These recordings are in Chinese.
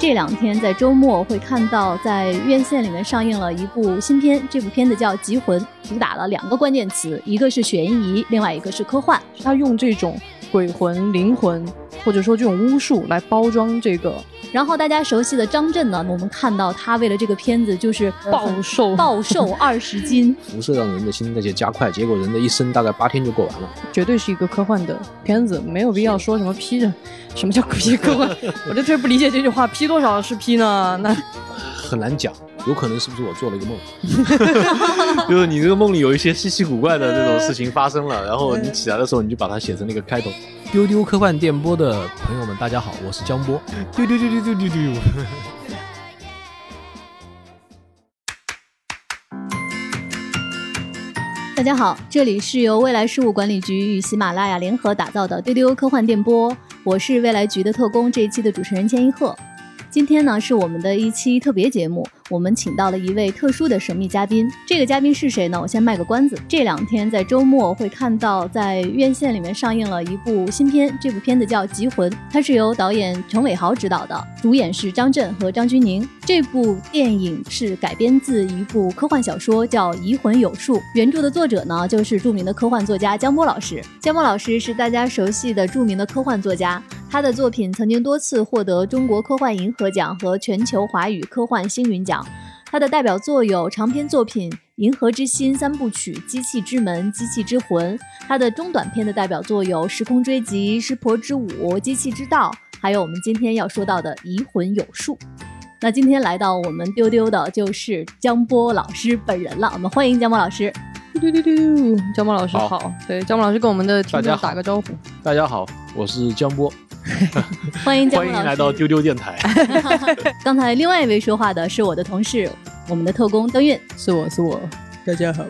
这两天在周末会看到，在院线里面上映了一部新片，这部片子叫《集魂》，主打了两个关键词，一个是悬疑，另外一个是科幻。它用这种鬼魂、灵魂，或者说这种巫术来包装这个然后大家熟悉的张震呢，我们看到他为了这个片子就是暴瘦暴瘦 二十斤，辐射让人的新陈代谢加快，结果人的一生大概八天就过完了。绝对是一个科幻的片子，没有必要说什么 P 着，什么叫 P 科幻？我就特别不理解这句话，P 多少是 P 呢？那很难讲，有可能是不是我做了一个梦，就是你这个梦里有一些稀奇古怪的这种事情发生了，然后你起来的时候你就把它写成那个开头。丢丢科幻电波的朋友们，大家好，我是江波。丢丢丢丢丢丢丢。大家好，这里是由未来事务管理局与喜马拉雅联合打造的丢丢科幻电波，我是未来局的特工，这一期的主持人千一鹤。今天呢是我们的一期特别节目，我们请到了一位特殊的神秘嘉宾。这个嘉宾是谁呢？我先卖个关子。这两天在周末会看到在院线里面上映了一部新片，这部片子叫《极魂》，它是由导演陈伟豪执导的，主演是张震和张钧甯。这部电影是改编自一部科幻小说，叫《移魂有术》，原著的作者呢就是著名的科幻作家江波老师。江波老师是大家熟悉的著名的科幻作家，他的作品曾经多次获得中国科幻银河奖和全球华语科幻星云奖。他的代表作有长篇作品《银河之心》三部曲《机器之门》《机器之魂》，他的中短篇的代表作有《时空追击》《湿婆之舞》《机器之道》，还有我们今天要说到的《移魂有术》。那今天来到我们丢丢的就是江波老师本人了，我们欢迎江波老师。嘟嘟嘟嘟，江波老师好，对，江波老师跟我们的听众打个招呼。大家好，我是江波，欢迎欢迎来到丢丢电台。刚才另外一位说话的是我的同事，我们的特工登运。是我是我，大家好。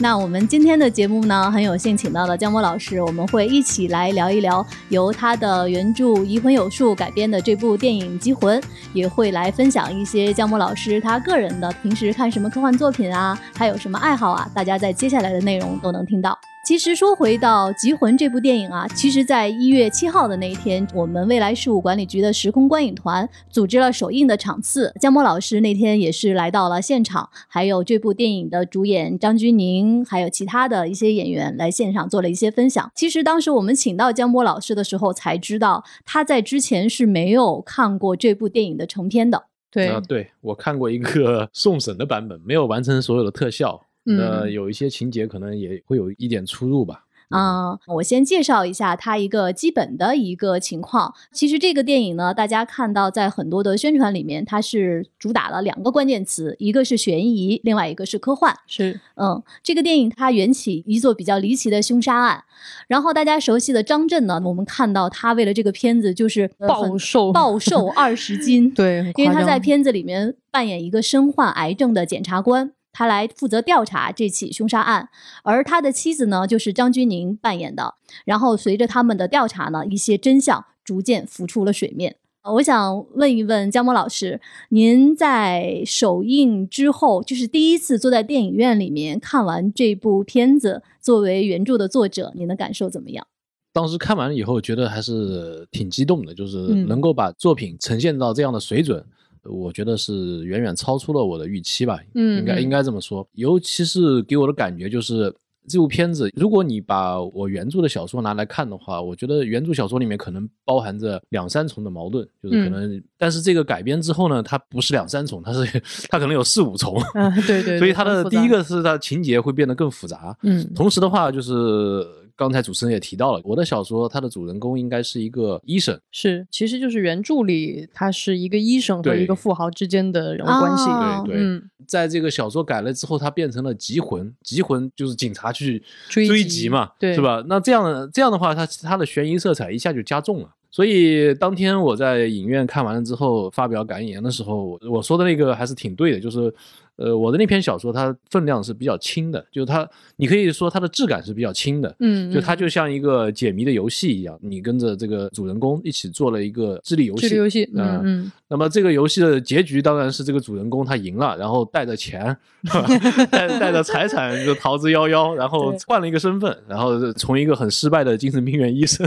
那我们今天的节目呢，很有幸请到了江波老师，我们会一起来聊一聊由他的原著《移魂有术》改编的这部电影《机魂》，也会来分享一些江波老师他个人的平时看什么科幻作品啊，还有什么爱好啊，大家在接下来的内容都能听到。其实说回到《极魂》这部电影啊，其实，在一月七号的那一天，我们未来事务管理局的时空观影团组织了首映的场次。江波老师那天也是来到了现场，还有这部电影的主演张钧甯，还有其他的一些演员来现场做了一些分享。其实当时我们请到江波老师的时候，才知道他在之前是没有看过这部电影的成片的。对啊，对我看过一个 送审的版本，没有完成所有的特效，那嗯有一些情节可能也会有一点出入吧。啊、我先介绍一下它一个基本的一个情况。其实这个电影呢，大家看到在很多的宣传里面，它是主打了两个关键词，一个是悬疑，另外一个是科幻。是嗯，这个电影它缘起一座比较离奇的凶杀案，然后大家熟悉的张震呢，我们看到他为了这个片子就是暴瘦暴瘦二十斤，对，因为他在片子里面扮演一个身患癌症的检察官，他来负责调查这起凶杀案，而他的妻子呢就是张钧甯扮演的。然后随着他们的调查呢，一些真相逐渐浮出了水面。呃我想问一问江波老师，您在首映之后，就是第一次坐在电影院里面看完这部片子，作为原著的作者，您的感受怎么样？当时看完了以后，觉得还是挺激动的，就是嗯能够把作品呈现到这样的水准，我觉得是远远超出了我的预期吧。嗯嗯应该应该这么说。尤其是给我的感觉就是。这部片子，如果你把我原著的小说拿来看的话，我觉得原著小说里面可能包含着两三重的矛盾，就是可能，但是这个改编之后呢，它不是两三重，它是它可能有四五重，啊，对对，所以它的第一个是它情节会变得更复杂，嗯同时的话，就是刚才主持人也提到了，我的小说它的主人公应该是一个医生，是，其实就是原著里他是一个医生和一个富豪之间的人物关系。哦对对，嗯在这个小说改了之后，它变成了极魂，极魂就是警察去追追击击嘛，对是吧？那这样这样的话，它它的悬疑色彩一下就加重了。所以当天我在影院看完了之后发表感言的时候，我我说的那个还是挺对的，就是呃，我的那篇小说它分量是比较轻的，就是它，你可以说它的质感是比较轻的，嗯，就它就像一个解谜的游戏一样，你跟着这个主人公一起做了一个智力游戏。智力游戏，嗯那么这个游戏的结局当然是这个主人公他赢了，然后带着钱，带带着财产就逃之夭夭，然后换了一个身份，然后从一个很失败的精神病院医生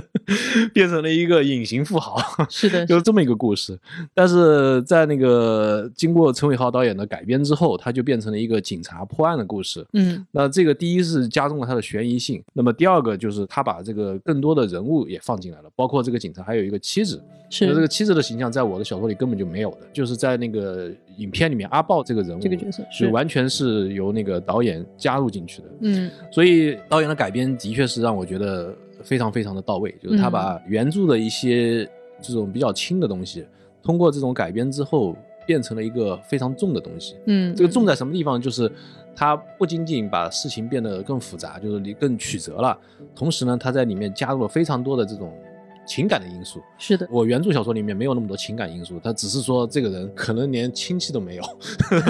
变成了一个隐形富豪。是的，就是这么一个故事。但是在那个经过陈伟豪导演的改编之后，它就变成了一个警察破案的故事。嗯那这个第一是加重了它的悬疑性，那么第二个就是他把这个更多的人物也放进来了，包括这个警察还有一个妻子。是那这个妻子的形象在我的小说里根本就没有的，就是在那个影片里面阿豹这个人物这个角色是是完全是由那个导演加入进去的。嗯所以导演的改编的确是让我觉得非常非常的到位，就是他嗯把原著的一些这种比较轻的东西，通过这种改编之后，变成了一个非常重的东西。嗯，这个重在什么地方？就是它不仅仅把事情变得更复杂，就是你更曲折了，同时呢，它在里面加入了非常多的这种情感的因素。是的，我原著小说里面没有那么多情感因素，他只是说这个人可能连亲戚都没有，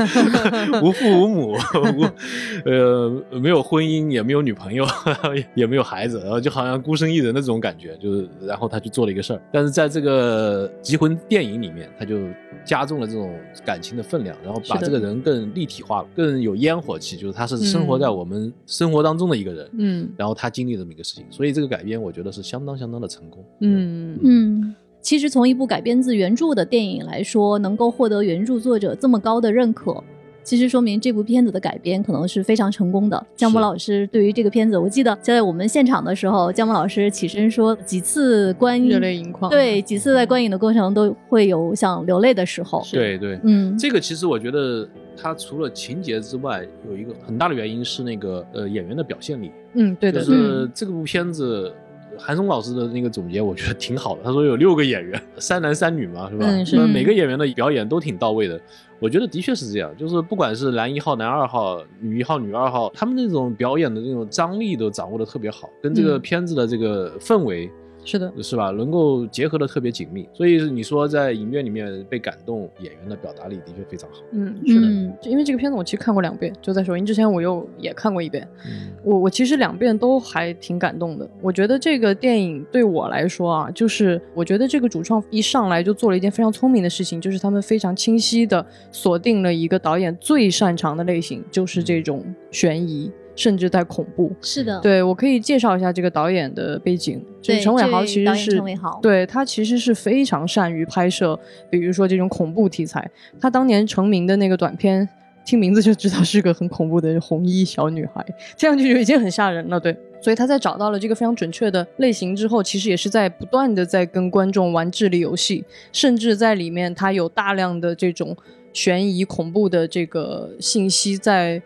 无父无母，无呃没有婚姻，也没有女朋友，也也没有孩子，然后就好像孤身一人的这种感觉，就是然后他去做了一个事儿，但是在这个集魂电影里面，他就加重了这种感情的分量，然后把这个人更立体化了，更有烟火气，就是他是生活在我们生活当中的一个人，嗯然后他经历这么一个事情，所以这个改编我觉得是相当相当的成功。嗯。嗯，其实从一部改编自原著的电影来说，能够获得原著作者这么高的认可，其实说明这部片子的改编可能是非常成功的。姜波老师对于这个片子，我记得在我们现场的时候，姜波老师起身说几次观影热影，泪盈眶，对，几次在观影的过程都会有想流泪的时候。对对，嗯，这个其实我觉得，它除了情节之外，有一个很大的原因是那个呃演员的表现力。嗯对的，就是这部片子，韩松老师的那个总结，我觉得挺好的。他说有六个演员，三男三女嘛，是吧？嗯是每个演员的表演都挺到位的。我觉得的确是这样，就是不管是男一号、男二号、女一号、女二号，他们那种表演的那种张力都掌握的特别好，跟这个嗯片子的这个氛围。是的，是吧？能够结合的特别紧密，所以你说在影院里面被感动，演员的表达力的确非常好。嗯是的。嗯因为这个片子我其实看过两遍，就在首映之前我又也看过一遍，嗯我我其实两遍都还挺感动的。我觉得这个电影对我来说啊，就是我觉得这个主创一上来就做了一件非常聪明的事情，就是他们非常清晰的锁定了一个导演最擅长的类型，就是这种悬疑，甚至带恐怖。是的，对我可以介绍一下这个导演的背景，就是陈伟豪其实是陈伟豪对他其实是非常善于拍摄，比如说这种恐怖题材。他当年成名的那个短片，听名字就知道是个很恐怖的红衣小女孩，听上去就已经很吓人了。对，所以他在找到了这个非常准确的类型之后，其实也是在不断的在跟观众玩智力游戏，甚至在里面他有大量的这种悬疑恐怖的这个信息在。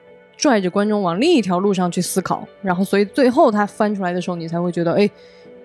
拽着观众往另一条路上去思考，然后所以最后他翻出来的时候，你才会觉得，哎，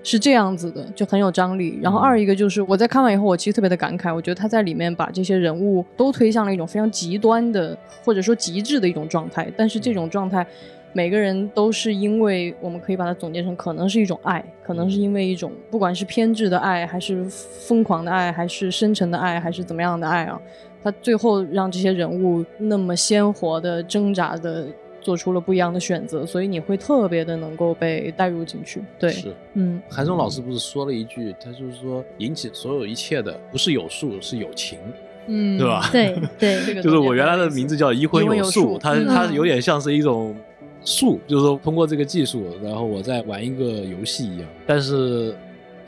是这样子的，就很有张力。然后二一个就是我在看完以后，我其实特别的感慨，我觉得他在里面把这些人物都推向了一种非常极端的或者说极致的一种状态，但是这种状态。每个人都是因为我们可以把它总结成，可能是一种爱，可能是因为一种不管是偏执的爱，还是疯狂的爱，还是深沉的爱，还是怎么样的爱啊，他最后让这些人物那么鲜活的挣扎的做出了不一样的选择，所以你会特别的能够被带入进去。对，是嗯，韩松老师不是说了一句，他就是说引起所有一切的不是有数，是有情，嗯，对吧？对对，这个就是我原来的名字叫一荤有术，术它嗯它有点像是一种术，就是说通过这个技术，然后我在玩一个游戏一样，但是。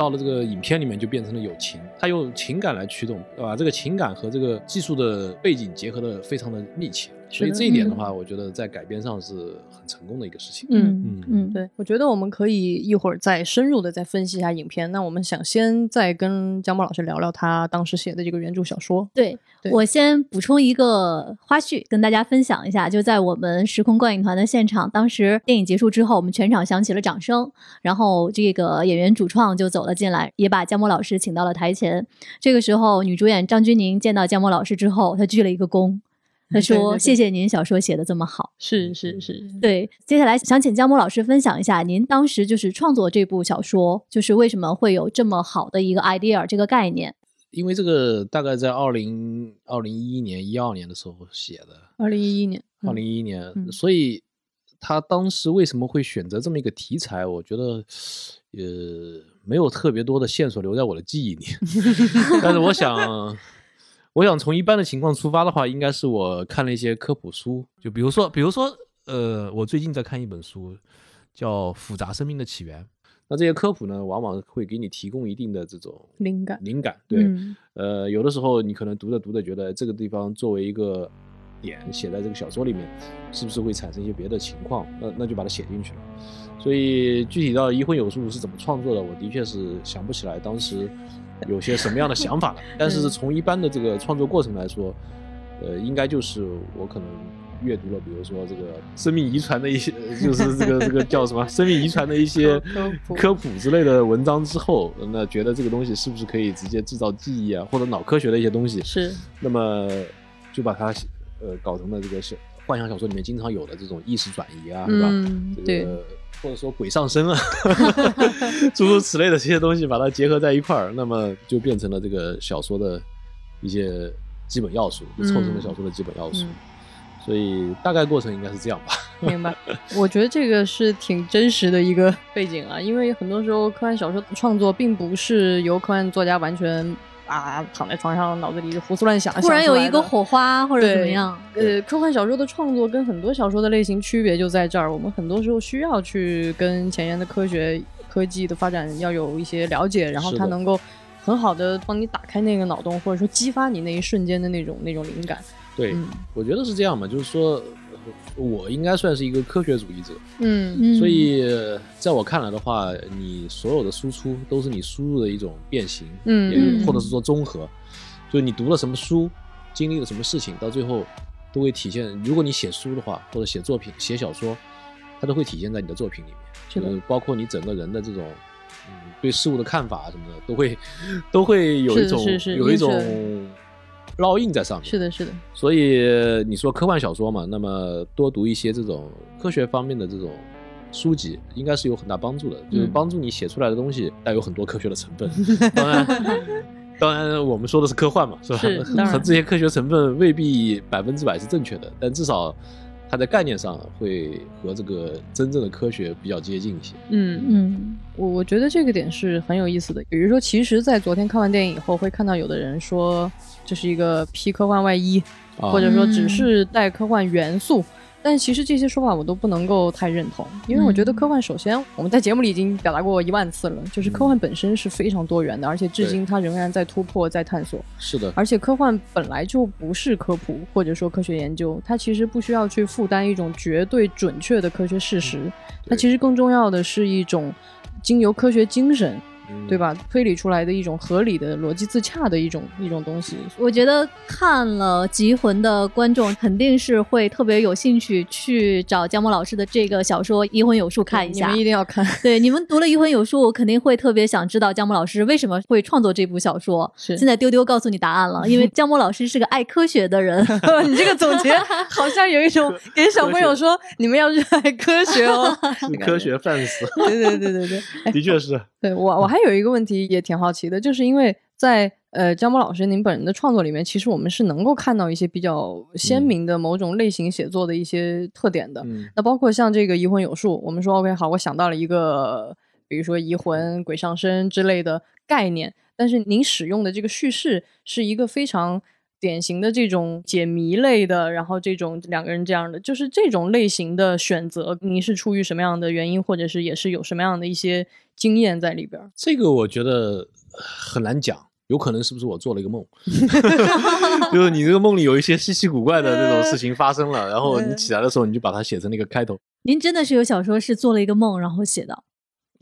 到了这个影片里面就变成了友情，它用情感来驱动，把这个情感和这个技术的背景结合的非常的密切，所以这一点的话，我觉得在改编上是很成功的一个事情。嗯。嗯嗯，对，我觉得我们可以一会儿再深入的再分析一下影片。那我们想先再跟江波老师聊聊他当时写的这个原著小说。对对我先补充一个花絮，跟大家分享一下。就在我们时空观影团的现场，当时电影结束之后，我们全场响起了掌声，然后这个演员主创就走了进来，也把江波老师请到了台前。这个时候，女主演张钧甯见到江波老师之后，她鞠了一个躬，她说：“对对对谢谢您小说写的这么好。”是是是，对，接下来想请姜波老师分享一下，您当时就是创作这部小说，就是为什么会有这么好的一个 idea 这个概念？因为这个大概在二零二零一一年、一二年的时候写的，二零一一年，嗯二零一一年，嗯所以他当时为什么会选择这么一个题材？我觉得，呃，没有特别多的线索留在我的记忆里。但是我想，我想从一般的情况出发的话，应该是我看了一些科普书，就比如说，比如说，呃，我最近在看一本书，叫《复杂生命的起源》。那这些科普呢，往往会给你提供一定的这种灵感，灵感，对，嗯呃，有的时候你可能读着读着觉得这个地方作为一个点写在这个小说里面，是不是会产生一些别的情况？那那就把它写进去了。所以具体到《一荤有术》是怎么创作的，我的确是想不起来当时有些什么样的想法了。但是从一般的这个创作过程来说，呃，应该就是我可能阅读了，比如说这个生命遗传的一些，呃就是这个这个叫什么生命遗传的一些科普之类的文章之后，那觉得这个东西是不是可以直接制造记忆啊，或者脑科学的一些东西，是那么就把它呃搞成了这个小幻想小说里面经常有的这种意识转移啊，是吧？嗯这对个或者说鬼上身啊，诸如此类的这些东西，把它结合在一块儿，那么就变成了这个小说的一些基本要素，就凑成了小说的基本要素。嗯所以大概过程应该是这样吧。明白，我觉得这个是挺真实的一个背景啊，因为很多时候科幻小说创作并不是由科幻作家完全啊躺在床上脑子里胡思乱想，突然有一个火花或者怎么样，呃，科幻小说的创作跟很多小说的类型区别就在这儿，我们很多时候需要去跟前沿的科学科技的发展要有一些了解，然后它能够很好的帮你打开那个脑洞，或者说激发你那一瞬间的那种那种灵感。对，嗯我觉得是这样嘛，就是说，呃我应该算是一个科学主义者，嗯。嗯，所以呃在我看来的话，你所有的输出都是你输入的一种变形，嗯。或者是说综合，就是你读了什么书，经历了什么事情，到最后都会体现。如果你写书的话，或者写作品、写小说，它都会体现在你的作品里面，是的。就是包括你整个人的这种。嗯，对事物的看法什么的，都会 都会有一种有一种烙印在上面。是的，是的，所以你说科幻小说嘛，那么多读一些这种科学方面的这种书籍，应该是有很大帮助的，就是嗯帮助你写出来的东西带有很多科学的成分。当然，当然我们说的是科幻嘛，是吧？这些科学成分未必百分之百是正确的，但至少它在概念上会和这个真正的科学比较接近一些。嗯嗯我我觉得这个点是很有意思的。比如说，其实，在昨天看完电影以后，会看到有的人说这是一个披科幻外衣，啊或者说只嗯是带科幻元素。但其实这些说法我都不能够太认同，因为我觉得嗯。科幻首先我们在节目里已经表达过一万次了，就是科幻本身是非常多元的，而且至今它仍然在突破、在探索。是的，而且科幻本来就不是科普或者说科学研究，它其实不需要去负担一种绝对准确的科学事实，它其实更重要的是一种经由科学精神，嗯对？吧？推理出来的一种合理的、逻辑自洽的一种一种东西。我觉得看了《集魂》的观众肯定是会特别有兴趣去找姜墨老师的这个小说《移魂有术》看一下你们。一定要看。对，你们读了《移魂有术》，我肯定会特别想知道姜墨老师为什么会创作这部小说。是现在丢丢告诉你答案了，因为姜墨老师是个爱科学的人。你这个总结好像有一种给小朋友说你们要热爱科学哦。是科学 fans，对对对对对，哎 的确是。对我我还有一个问题也挺好奇的，就是因为在呃江波老师您本人的创作里面，其实我们是能够看到一些比较鲜明的某种类型写作的一些特点的。嗯那包括像这个移魂有术，我们说 OK 好，我想到了一个，比如说移魂、鬼上身之类的概念，但是您使用的这个叙事是一个非常典型的这种解谜类的，然后这种两个人这样的，就是这种类型的选择，您是出于什么样的原因，或者是也是有什么样的一些经验在里边儿？这个我觉得很难讲，有可能是不是我做了一个梦，就是你这个梦里有一些稀奇古怪的那种事情发生了，然后你起来的时候你就把它写成那个开头。您真的是有小说是做了一个梦，然后写的？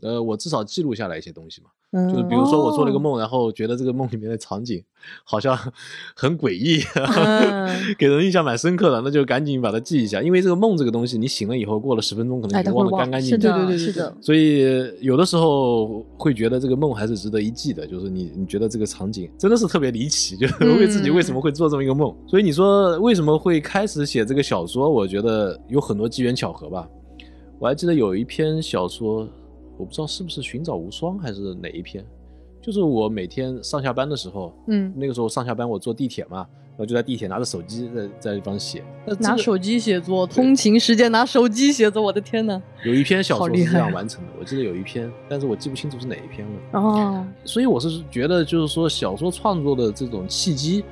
呃，我至少记录下来一些东西嘛，嗯就是比如说我做了一个哦梦，然后觉得这个梦里面的场景好像 很诡异，嗯 给人印象蛮深刻的，那就赶紧把它记一下，因为这个梦这个东西，你醒了以后过了十分钟，可能已经忘得干干净净对对对对是的。所以有的时候会觉得这个梦还是值得一记的，就是你你觉得这个场景真的是特别离奇，就是嗯 为自己为什么会做这么一个梦。所以你说为什么会开始写这个小说？我觉得有很多机缘巧合吧。我还记得有一篇小说，我不知道是不是《寻找无双》还是哪一篇，就是我每天上下班的时候，嗯，那个时候上下班我坐地铁嘛，然后就在地铁拿着手机在在地方写。那这个拿手机写作，通勤时间拿手机写作，我的天呐！有一篇小说是这样完成的，我记得有一篇，但是我记不清楚是哪一篇了。哦，所以我是觉得，就是说小说创作的这种契机，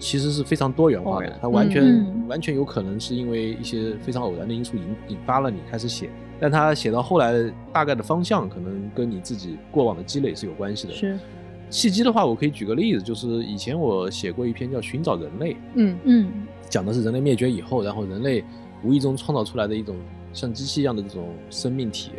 其实是非常多元化的。它完全、嗯完全有可能是因为一些非常偶然的因素引引发了你开始写，但他写到后来大概的方向，可能跟你自己过往的积累是有关系的。是，契机的话，我可以举个例子，就是以前我写过一篇叫《寻找人类》，嗯嗯讲的是人类灭绝以后，然后人类无意中创造出来的一种像机器一样的这种生命体，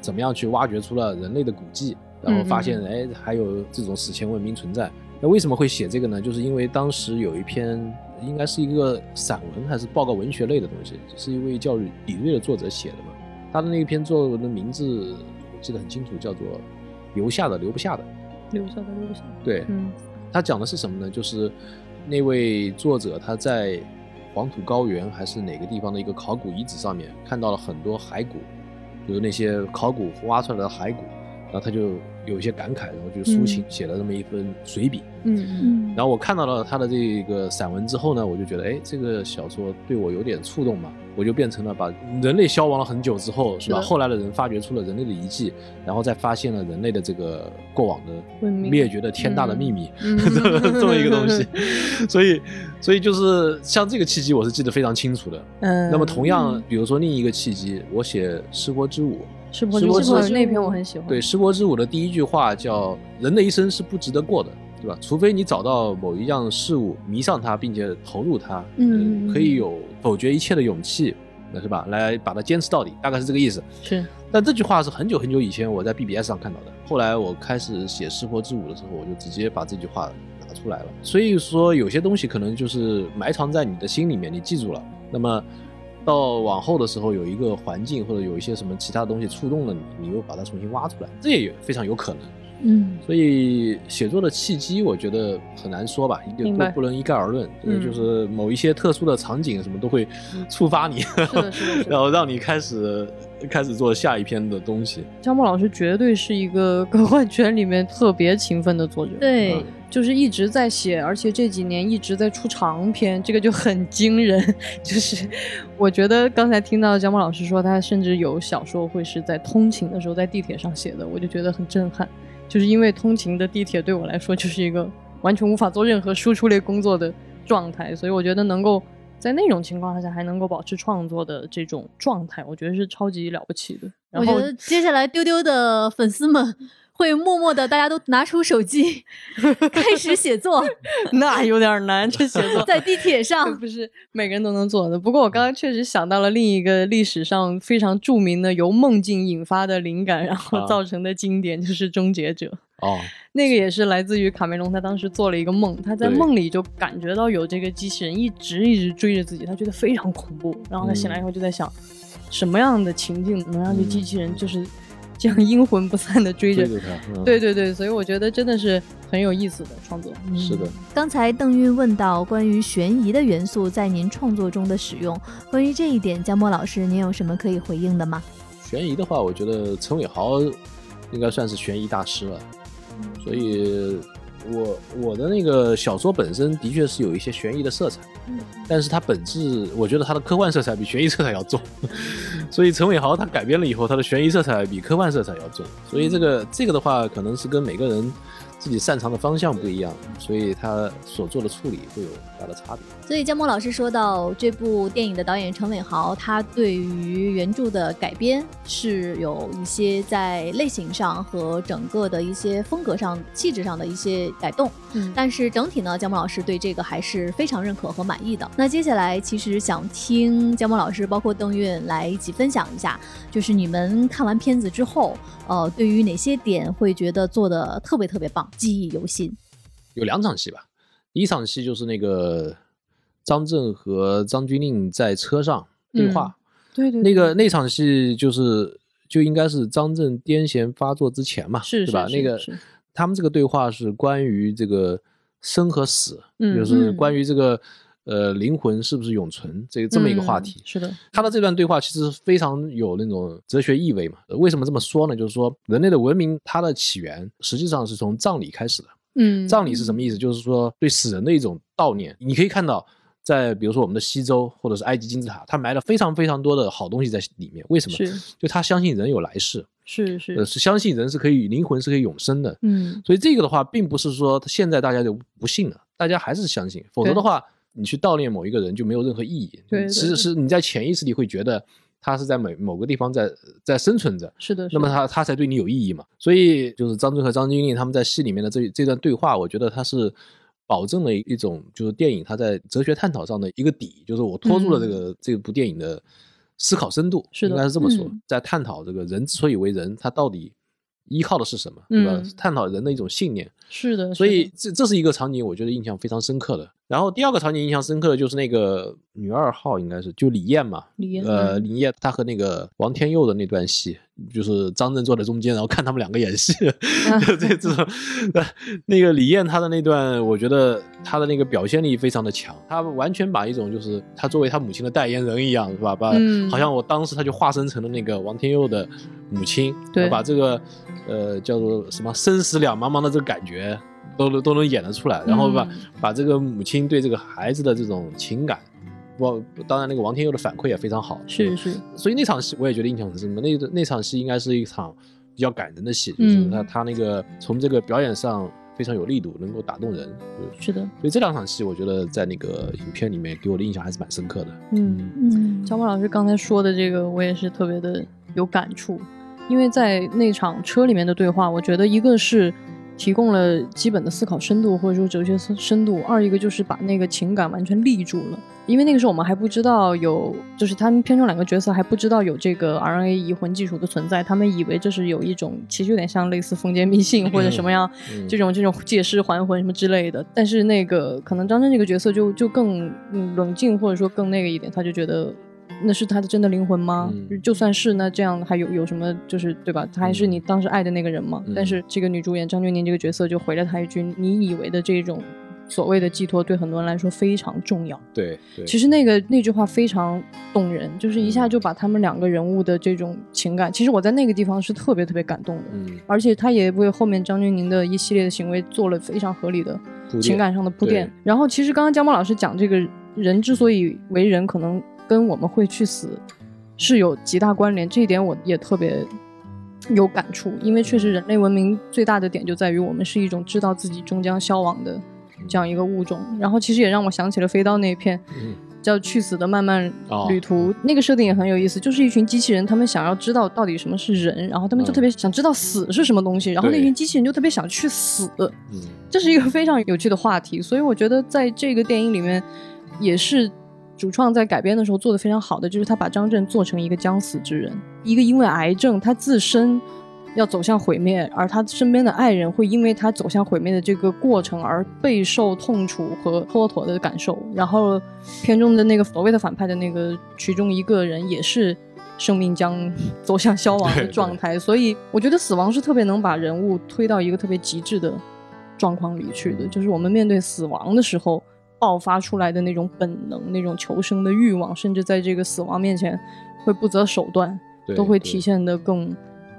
怎么样去挖掘出了人类的古迹，然后发现嗯哎还有这种史前文明存在。那为什么会写这个呢？就是因为当时有一篇应该是一个散文还是报告文学类的东西，是一位叫李锐的作者写的嘛。他的那一篇作文的名字我记得很清楚，叫做《留下的留不下的》。留下的留不下。对，嗯他讲的是什么呢？就是那位作者他在黄土高原还是哪个地方的一个考古遗址上面看到了很多骸骨，就是那些考古挖出来的骸骨，然后他就有一些感慨，然后就抒情嗯写了这么一份随笔。嗯嗯嗯，然后我看到了他的这个散文之后呢，我就觉得，哎，这个小说对我有点触动嘛，我就变成了把人类消亡了很久之后，是吧？是后来的人发掘出了人类的遗迹，然后再发现了人类的这个过往的灭绝的天大的秘密，嗯 这么这么一个东西。所以，所以就是像这个契机，我是记得非常清楚的。嗯，那么同样，比如说另一个契机，我写《失国之舞》，世博世博之舞之舞那篇我很喜欢。对，《失国之舞》的第一句话叫“人的一生是不值得过的”，对吧？除非你找到某一样事物，迷上它，并且投入它，嗯呃可以有否决一切的勇气，那是吧？来把它坚持到底，大概是这个意思。是，但这句话是很久很久以前我在 BBS 上看到的，后来我开始写《失国之舞》的时候，我就直接把这句话拿出来了。所以说，有些东西可能就是埋藏在你的心里面，你记住了，那么。到往后的时候，有一个环境或者有一些什么其他东西触动了你，你又把它重新挖出来，这也非常有可能。嗯所以写作的契机，我觉得很难说吧，一明白不不能一概而论。对，嗯就是某一些特殊的场景什么都会触发你，然后让你开始开始做下一篇的东西。张默老师绝对是一个科幻圈里面特别勤奋的作者，对嗯就是一直在写，而且这几年一直在出长篇，这个就很惊人。就是我觉得刚才听到江波老师说，他甚至有小说会是在通勤的时候在地铁上写的，我就觉得很震撼。就是因为通勤的地铁对我来说就是一个完全无法做任何输出类工作的状态，所以我觉得能够在那种情况下还能够保持创作的这种状态，我觉得是超级了不起的。然后我觉得接下来丢丢的粉丝们会默默的，大家都拿出手机 开始写作，那有点难，这写作在地铁上。不是每个人都能做的。不过我刚刚确实想到了另一个历史上非常著名的由梦境引发的灵感，然后啊造成的经典就是《终结者》。哦，那个也是来自于卡梅隆，他当时做了一个梦，他在梦里就感觉到有这个机器人一直一直追着自己，他觉得非常恐怖。然后他醒来以后就在想，什么样的情境能让这机器人就是这样阴魂不散的追着？追着他，嗯对对对，所以我觉得真的是很有意思的创作。嗯是的，刚才邓韵问到关于悬疑的元素在您创作中的使用，关于这一点，江波老师，您有什么可以回应的吗？悬疑的话，我觉得陈伟豪应该算是悬疑大师了，所以我我的那个小说本身的确是有一些悬疑的色彩，但是它本质我觉得它的科幻色彩比悬疑色彩要重，所以陈伟豪他改编了以后，他的悬疑色彩比科幻色彩要重，所以这个这个的话，可能是跟每个人自己擅长的方向不一样，所以他所做的处理会有很大的差别。所以江波老师说到这部电影的导演陈伟豪，他对于原著的改编是有一些在类型上和整个的一些风格上、气质上的一些改动。嗯但是整体呢，江波老师对这个还是非常认可和满意的。那接下来其实想听江波老师，包括邓韵来一起分享一下，就是你们看完片子之后，呃，对于哪些点会觉得做的特别特别棒，记忆犹新？有两场戏吧，第一场戏就是那个张震和张钧甯在车上对话，对对那个那场戏就是就应该是张震癫痫发作之前嘛，是对吧？是那个他们这个对话是关于这个生和死，嗯就是嗯关于这个呃灵魂是不是永存这这么一个话题。嗯是的，他的这段对话其实非常有那种哲学意味嘛。呃为什么这么说呢？就是说人类的文明它的起源实际上是从葬礼开始的。嗯，葬礼是什么意思？就是说对死人的一种悼念。你可以看到，在比如说我们的西周或者是埃及金字塔，它埋了非常非常多的好东西在里面。为什么？就他相信人有来世，是是呃，是相信人是可以灵魂是可以永生的。嗯所以这个的话，并不是说现在大家就不信了，大家还是相信。否则的话，你去悼念某一个人就没有任何意义。对对其实是你在潜意识里会觉得他是在某某个地方在在生存着。是的，是的那么他他才对你有意义嘛？所以就是张震和张钧甯他们在戏里面的这这段对话，我觉得他是保证了一种就是电影它在哲学探讨上的一个底，就是我拖住了这个、这部电影的思考深度，嗯是的应该是这么说，嗯在探讨这个人之所以为人，他到底依靠的是什么，对吧？嗯探讨人的一种信念。是的，所以这这是一个场景，我觉得印象非常深刻的。然后第二个场景印象深刻的就是那个女二号，应该是就李艳嘛，李艳呃，嗯李艳她和那个王天佑的那段戏，就是张震坐在中间，然后看他们两个演戏，就这这种，呃那个李艳她的那段，我觉得她的那个表现力非常的强，她完全把一种就是她作为她母亲的代言人一样，是吧？把、嗯好像我当时她就化身成了那个王天佑的母亲，对把这个呃叫做什么生死两茫茫的这个感觉。都能都能演得出来，然后把、嗯把这个母亲对这个孩子的这种情感，我当然那个王天佑的反馈也非常好，是是所以那场戏我也觉得印象很深刻。那个那场戏应该是一场比较感人的戏，就是嗯他他那个从这个表演上非常有力度，能够打动人。对是的，所以这两场戏，我觉得在那个影片里面给我的印象还是蛮深刻的。嗯。嗯，小马老师刚才说的这个，我也是特别的有感触，因为在那场车里面的对话，我觉得一个是提供了基本的思考深度或者说哲学深度，二一个就是把那个情感完全立住了。因为那个时候我们还不知道有，就是他们片中两个角色还不知道有这个 RNA 移魂技术的存在，他们以为这是有一种其实有点像类似封建迷信或者什么样这种这种借尸还魂什么之类的。但是那个可能张震这个角色就就更冷静或者说更那个一点，他就觉得那是他的真的灵魂吗？嗯就算是那这样还有有什么就是对吧？他还是你当时爱的那个人吗？嗯但是这个女主演张钧甯这个角色就回了他一句：“你以为的这种所谓的寄托，对很多人来说非常重要。”对对，其实那个那句话非常动人，就是一下就把他们两个人物的这种情感，其实我在那个地方是特别特别感动的，嗯，而且他也为后面张钧甯的一系列的行为做了非常合理的情感上的铺垫。然后其实刚刚江波老师讲这个人之所以为人，可能跟我们会去死是有极大关联，这一点我也特别。有感触，因为确实人类文明最大的点就在于我们是一种知道自己终将消亡的这样一个物种。然后其实也让我想起了飞刀那一片，嗯叫《去死的漫漫哦旅途》那个设定也很有意思，就是一群机器人，他们想要知道到底什么是人，然后他们就嗯特别想知道死是什么东西，然后那群机器人就特别想去死，嗯这是一个非常有趣的话题。所以我觉得在这个电影里面，也是主创在改编的时候做的非常好的，就是他把张震做成一个将死之人，一个因为癌症他自身。要走向毁灭，而他身边的爱人会因为他走向毁灭的这个过程而备受痛楚和蹉跎的感受。然后片中的那个所谓的反派的那个其中一个人也是生命将 走向消亡的状态，所以我觉得死亡是特别能把人物推到一个特别极致的状况里去的，就是我们面对死亡的时候爆发出来的那种本能、那种求生的欲望，甚至在这个死亡面前会不择手段，都会体现的更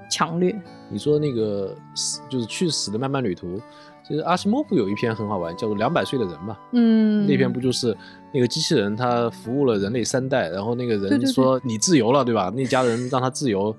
强烈。你说那个死就是去死的漫漫旅途，其实阿西莫夫有一篇很好玩，叫做《两百岁的人》嘛。嗯，那篇不就是那个机器人他服务了人类三代，然后那个人说你自由了，对吧？那家人让他自由，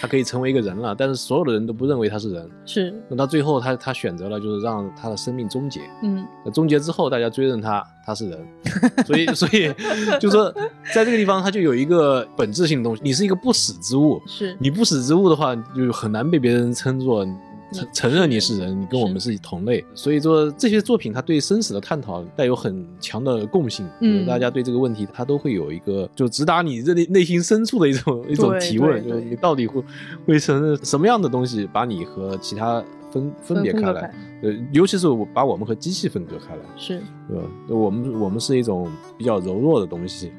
他可以成为一个人了，但是所有的人都不认为他是人。是那到最后他他选择了就是让他的生命终结。嗯那终结之后，大家追认他，他是人，所以所以就说在这个地方，他就有一个本质性的东西，你是一个不死之物，是你不死之物的话，就很难被别人称作承承认你是人，你跟我们是同类。所以说这些作品它对生死的探讨带有很强的共性，嗯大家对这个问题它都会有一个就直达你这内内心深处的一种一种提问，对对就是你到底会会承认什么样的东西把你和其他分分别开来分割开？呃，尤其是我把我们和机器分割开来。是对吧？我们我们是一种比较柔弱的东西，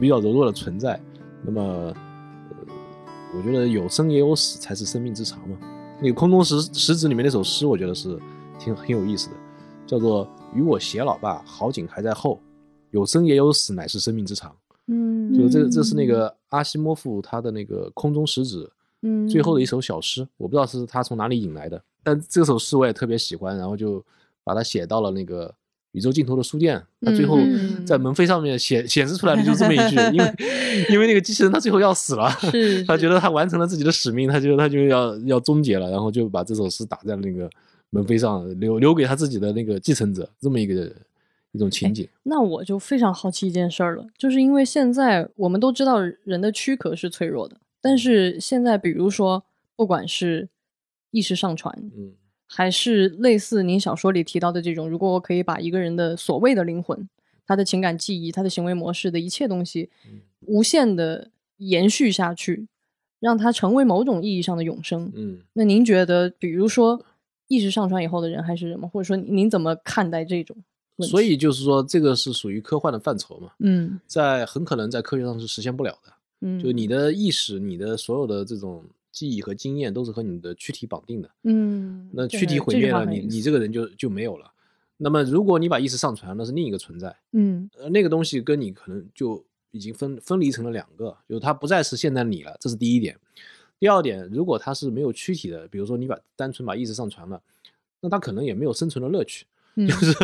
比较柔弱的存在。那么，呃，我觉得有生也有死才是生命之长嘛。那个空中石石子里面那首诗，我觉得是挺很有意思的，叫做“与我偕老吧，好景还在后，有生也有死，乃是生命之长。嗯就这这是那个阿西莫夫他的那个空中石子嗯最后的一首小诗，我不知道是他从哪里引来的，但这首诗我也特别喜欢，然后就把它写到了那个宇宙尽头的书店。他最后嗯在门扉上面显显示出来的就是这么一句，因为 因为那个机器人他最后要死了，他觉得他完成了自己的使命，他就他就要要终结了，然后就把这首诗打在那个门扉上，留留给他自己的那个继承者，这么一个一种情景。那我就非常好奇一件事儿了，就是因为现在我们都知道人的躯壳是脆弱的，但是现在比如说不管是意识上传，嗯还是类似您小说里提到的这种，如果我可以把一个人的所谓的灵魂、他的情感记忆、他的行为模式的一切东西嗯，无限的延续下去，让他成为某种意义上的永生。嗯那您觉得，比如说意识上传以后的人还是什么？或者说您怎么看待这种？所以就是说，这个是属于科幻的范畴嘛，嗯在很可能在科学上是实现不了的。嗯，就你的意识、你的所有的这种记忆和经验都是和你的躯体绑定的。嗯，那躯体毁灭了，你你这个人就就没有了。那么如果你把意识上传，那是另一个存在，嗯呃，那个东西跟你可能就已经分分离成了两个，就是它不再是现在你了，这是第一点。第二点，如果它是没有躯体的，比如说你把单纯把意识上传了，那它可能也没有生存的乐趣。嗯就是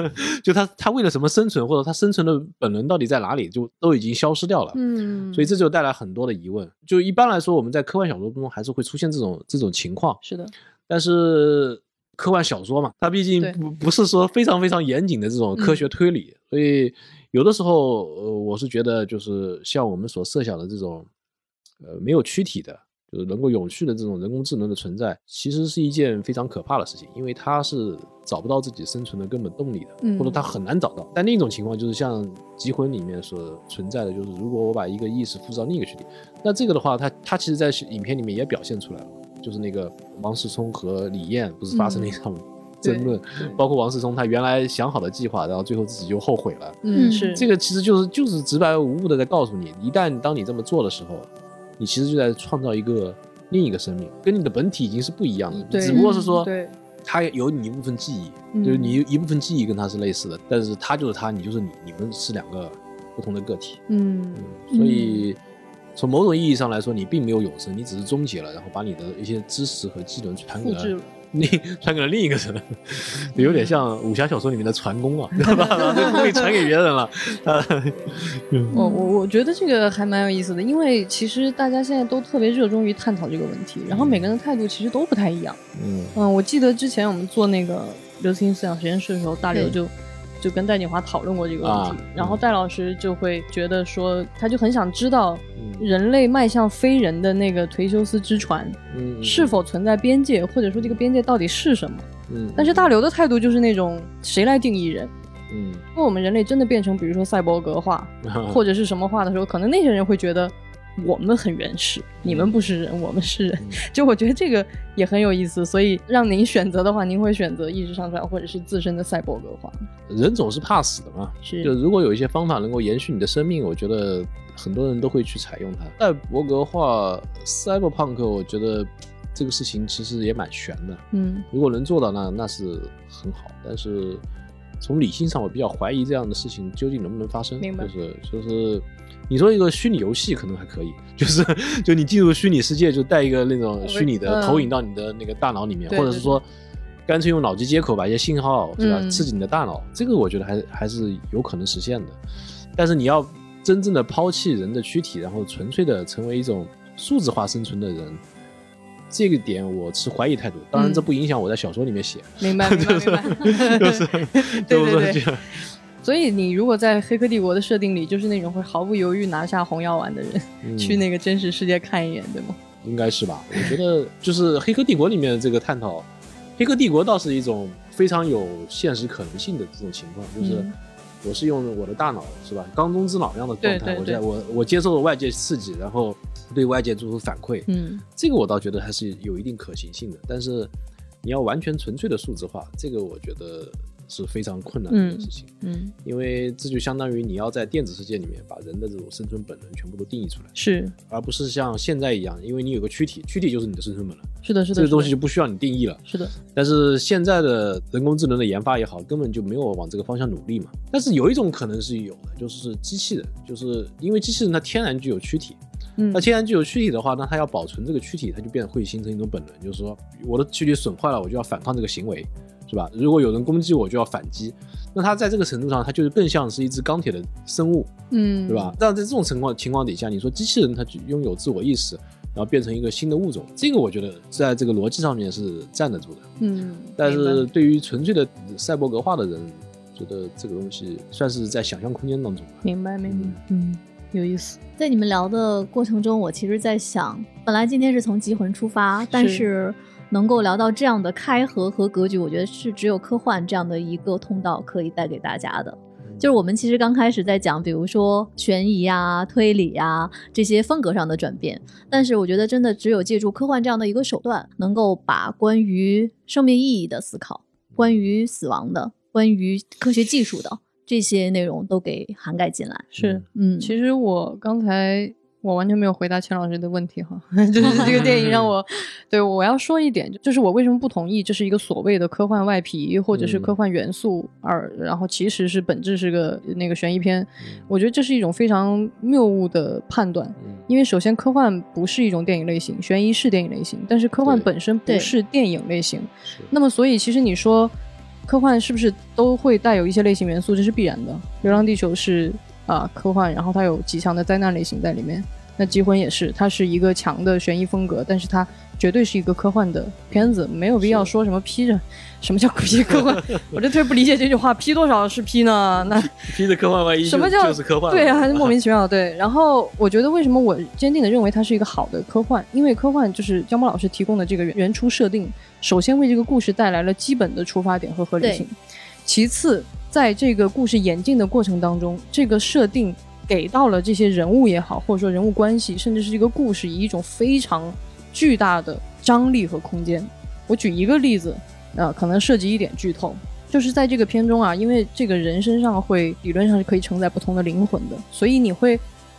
就他他为了什么生存，或者他生存的本能到底在哪里，就都已经消失掉了。嗯，所以这就带来很多的疑问。就一般来说，我们在科幻小说中还是会出现这种这种情况，是的，但是科幻小说嘛，它毕竟不不是说非常非常严谨的这种科学推理，所以有的时候，呃，我是觉得就是像我们所设想的这种，呃，没有躯体的。就是能够永续的这种人工智能的存在，其实是一件非常可怕的事情，因为它是找不到自己生存的根本动力的，嗯或者它很难找到。但另一种情况就是像《极魂》里面所存在的，就是如果我把一个意识复制到另一个躯体，那这个的话，它它其实在影片里面也表现出来了，就是那个王思聪和李艳不是发生了一场争论，包括王思聪他原来想好的计划，然后最后自己就后悔了。嗯是这个其实就是就是直白无误的在告诉你，一旦当你这么做的时候，你其实就在创造一个另一个生命，跟你的本体已经是不一样的，对只不过是说对，它有你一部分记忆，嗯就是你一部分记忆跟他是类似的，但是他就是他，你就是你，你们是两个不同的个体。嗯嗯，所以从某种意义上来说，你并没有永生，你只是终结了，然后把你的一些知识和技能传给了。另 传给了另一个人，有点像武侠小说里面的传功啊，对吧？把这个功力传给别人了，啊，我我我觉得这个还蛮有意思的，因为其实大家现在都特别热衷于探讨这个问题，然后每个人的态度其实都不太一样。嗯嗯，我记得之前我们做那个刘慈欣思想实验室的时候，大刘对就就跟戴锦华讨论过这个问题，啊然后嗯戴老师就会觉得说，他就很想知道嗯人类迈向非人的那个忒修斯之船嗯，是否存在边界，或者说这个边界到底是什么。嗯，但是大刘的态度就是那种谁来定义人？嗯，如果我们人类真的变成比如说赛博格化嗯 或者是什么化的时候，可能那些人会觉得我们很原始，你们不是人，我们是人。嗯 就我觉得这个也很有意思，所以让您选择的话，您会选择意识上传或者是自身的赛博格化。人总是怕死的嘛，是就如果有一些方法能够延续你的生命，我觉得很多人都会去采用它。赛博格化 （cyberpunk），我觉得这个事情其实也蛮悬的。嗯如果能做到那那是很好，但是从理性上，我比较怀疑这样的事情究竟能不能发生。明白就是就是，你说一个虚拟游戏可能还可以，就是就你进入虚拟世界，就带一个那种虚拟的嗯投影到你的那个大脑里面，或者是说。干脆用脑机接口把一些信号是吧、嗯刺激你的大脑，这个我觉得还还是有可能实现的。但是你要真正的抛弃人的躯体，然后纯粹的成为一种数字化生存的人，这个点我持怀疑态度。当然，嗯这不影响我在小说里面写。明白明白 明白。就是，对就是说对对就所以你如果在《黑客帝国》的设定里，就是那种会毫不犹豫拿下红药丸的人，嗯去那个真实世界看一眼，对吗？应该是吧？我觉得就是《黑客帝国》里面的这个探讨，《黑客帝国》倒是一种非常有现实可能性的这种情况，就是嗯我是用我的大脑是吧，缸中之脑一样的状态，对对对我在我我接受了外界刺激，然后对外界做出反馈，嗯这个我倒觉得还是有一定可行性的。但是你要完全纯粹的数字化，这个我觉得是非常困难的一件嗯事情，嗯，因为这就相当于你要在电子世界里面把人的这种生存本能全部都定义出来，是而不是像现在一样，因为你有个躯体，躯体就是你的生存本能，是的，是的，这个东西就不需要你定义了。是的，但是现在的人工智能的研发也好，根本就没有往这个方向努力嘛。但是有一种可能是有的，就是机器人，就是因为机器人它天然具有躯体，嗯那天然具有躯体的话，那它要保存这个躯体，它就变会形成一种本能，就是说我的躯体损坏了，我就要反抗这个行为，是吧？如果有人攻击我，就要反击。那它在这个程度上，它就是更像是一只钢铁的生物，嗯，对吧？？但在这种情况情况底下，你说机器人它就拥有自我意识，然后变成一个新的物种，这个我觉得在这个逻辑上面是站得住的。嗯，但是对于纯粹的赛博格化的人，觉得这个东西算是在想象空间当中吧。明白明白，嗯，有意思，在你们聊的过程中，我其实在想，本来今天是从极魂出发，但是能够聊到这样的开合和格局，我觉得是只有科幻这样的一个通道可以带给大家的。就是我们其实刚开始在讲，比如说悬疑啊、推理啊这些风格上的转变，但是我觉得真的只有借助科幻这样的一个手段，能够把关于生命意义的思考、关于死亡的、关于科学技术的这些内容都给涵盖进来。是。嗯，其实我刚才我完全没有回答钱老师的问题哈，就是这个电影让我 对我要说一点，就是我为什么不同意这是一个所谓的科幻外皮或者是嗯科幻元素，而然后其实是本质是个那个悬疑片，嗯我觉得这是一种非常谬误的判断。嗯因为首先，科幻不是一种电影类型，悬疑是电影类型，但是科幻本身不是电影类型。那么，所以其实你说科幻是不是都会带有一些类型元素？这是必然的。《流浪地球是》啊、科幻，然后它有极强的灾难类型在里面。那《极魂》也是，它是一个强的悬疑风格，但是它绝对是一个科幻的片子，没有必要说什么批着，什么叫批科幻？我就特别不理解这句话，批多少是批呢？那 披的科幻外衣，什么叫就是科幻？对啊，莫名其妙。对，然后我觉得为什么我坚定的认为它是一个好的科幻，因为科幻就是姜波老师提供的这个原原初设定，首先为这个故事带来了基本的出发点和合理性，其次在这个故事演进的过程当中，这个设定给到了这些人物也好，或者说人物关系，甚至是这个故事以一种非常巨大的张力和空间。我举一个例子，呃，可能涉及一点剧透，就是在这个片中啊，因为这个人身上会理论上是可以承载不同的灵魂的，所以你会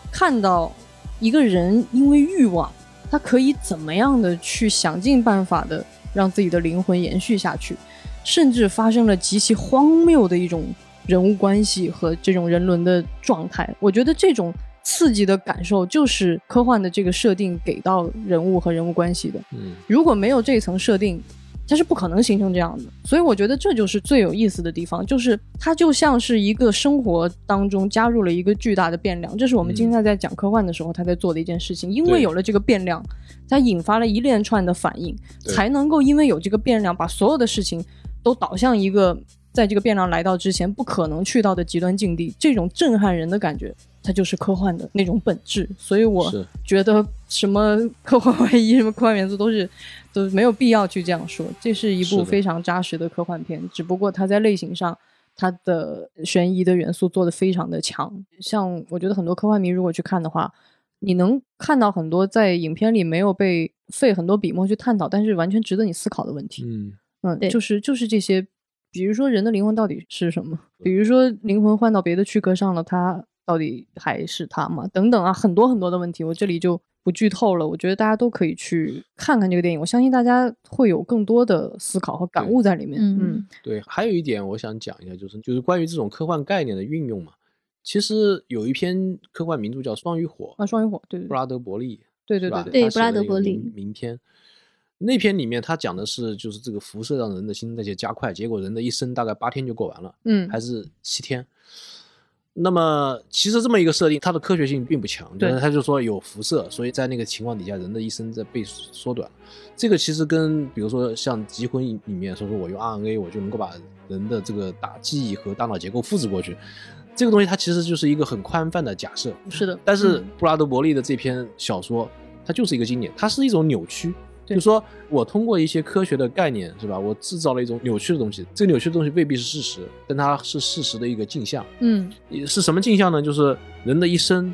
看到一个人因为欲望，他可以怎么样的去想尽办法的让自己的灵魂延续下去，甚至发生了极其荒谬的一种人物关系和这种人伦的状态。我觉得这种刺激的感受就是科幻的这个设定给到人物和人物关系的。嗯，如果没有这一层设定，它是不可能形成这样的。所以我觉得这就是最有意思的地方，就是它就像是一个生活当中加入了一个巨大的变量，这是我们嗯今天在讲科幻的时候他在做的一件事情。因为有了这个变量，它引发了一连串的反应，才能够因为有这个变量，把所有的事情都导向一个在这个变量来到之前不可能去到的极端境地。这种震撼人的感觉，它就是科幻的那种本质。所以我觉得什么科幻外衣、什么科幻元素都是都没有必要去这样说。这是一部非常扎实的科幻片，只不过它在类型上。它的悬疑的元素做的非常的强，像我觉得很多科幻迷如果去看的话，你能看到很多在影片里没有被费很多笔墨去探讨，但是完全值得你思考的问题。嗯，嗯，对就是就是这些，比如说人的灵魂到底是什么？比如说灵魂换到别的躯壳上了，它到底还是它吗？等等啊，很多很多的问题，我这里就不剧透了。我觉得大家都可以去看看这个电影，我相信大家会有更多的思考和感悟在里面。嗯嗯对。还有一点我想讲一下，就是就是关于这种科幻概念的运用嘛。其实有一篇科幻名著叫《双鱼火》，啊，双鱼火，对对布拉德伯利，对对对对布拉德伯利名篇。那篇里面他讲的是，就是这个辐射让人的新陈代谢加快，结果人的一生大概八天就过完了，嗯，还是七天。那么其实这么一个设定，它的科学性并不强，对但是他就说有辐射，所以在那个情况底下，人的一生在被缩短。这个其实跟比如说像《极魂》里面说说我用 RNA 我就能够把人的这个大记忆和大脑结构复制过去，这个东西它其实就是一个很宽泛的假设。是的，但是嗯布拉德伯利的这篇小说，它就是一个经典，它是一种扭曲。对就说我通过一些科学的概念，是吧？我制造了一种扭曲的东西，这个扭曲的东西未必是事实，但它是事实的一个镜像。嗯是什么镜像呢？就是人的一生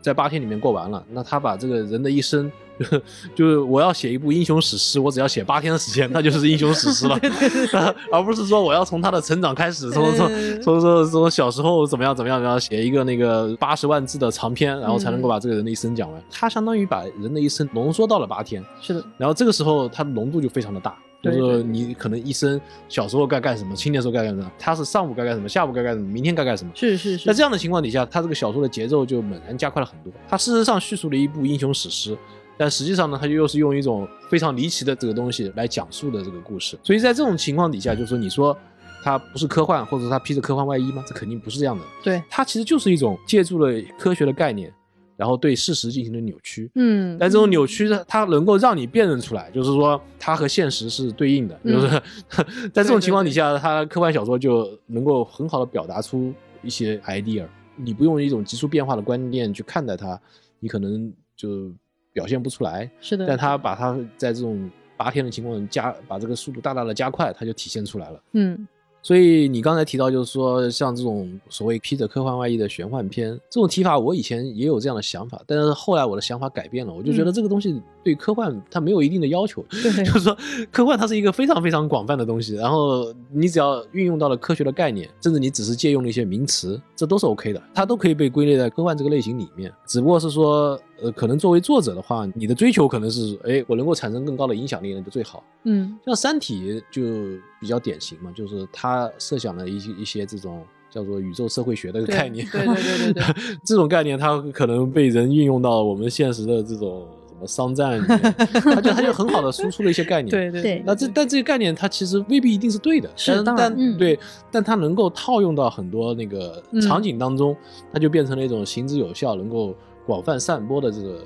在八天里面过完了，那他把这个人的一生就 是就是我要写一部英雄史诗，我只要写八天的时间，那就是英雄史诗了 而不是说我要从他的成长开始，从从从从从小时候怎么样怎么样，然后写一个那个八十万字的长篇，然后才能够把这个人的一生讲完。他相当于把人的一生浓缩到了八天，是的，然后这个时候它的浓度就非常的大。就是你可能一生小时候该干什么，青年时候该干什么，他是上午该干什么，下午该干什么，明天该干什么。是是是。在这样的情况底下，他这个小说的节奏就猛然加快了很多。他事实上叙述了一部英雄史诗，但实际上呢，他又是用一种非常离奇的这个东西来讲述的这个故事。所以在这种情况底下，就是说你说它不是科幻，或者说它披着科幻外衣吗？这肯定不是这样的。对，它其实就是一种借助了科学的概念，然后对事实进行了扭曲。嗯，但这种扭曲呢，它能够让你辨认出来，就是说它和现实是对应的，嗯就是 在这种情况底下，它科幻小说就能够很好的表达出一些 idea。你不用一种急速变化的观念去看待它，你可能就表现不出来。是的，但他把他在这种八天的情况加，把这个速度大大的加快，他就体现出来了。嗯所以你刚才提到，就是说像这种所谓披着科幻外衣的玄幻片，这种提法，我以前也有这样的想法，但是后来我的想法改变了，我就觉得嗯这个东西对科幻它没有一定的要求，对 就是说科幻它是一个非常非常广泛的东西，然后你只要运用到了科学的概念，甚至你只是借用了一些名词，这都是 OK 的，它都可以被归类在科幻这个类型里面，只不过是说。呃，可能作为作者的话，你的追求可能是，哎，我能够产生更高的影响力，那就最好。嗯像《三体》就比较典型嘛，就是他设想了一些一些这种叫做宇宙社会学的概念。对对对对对 这种概念它可能被人运用到我们现实的这种什么商战里面，他就他就很好的输出了一些概念。对对对那这但这些概念它其实未必一定是对的，但是当然但嗯对，但它能够套用到很多那个嗯场景当中，它就变成了一种行之有效、能够广泛散播的这个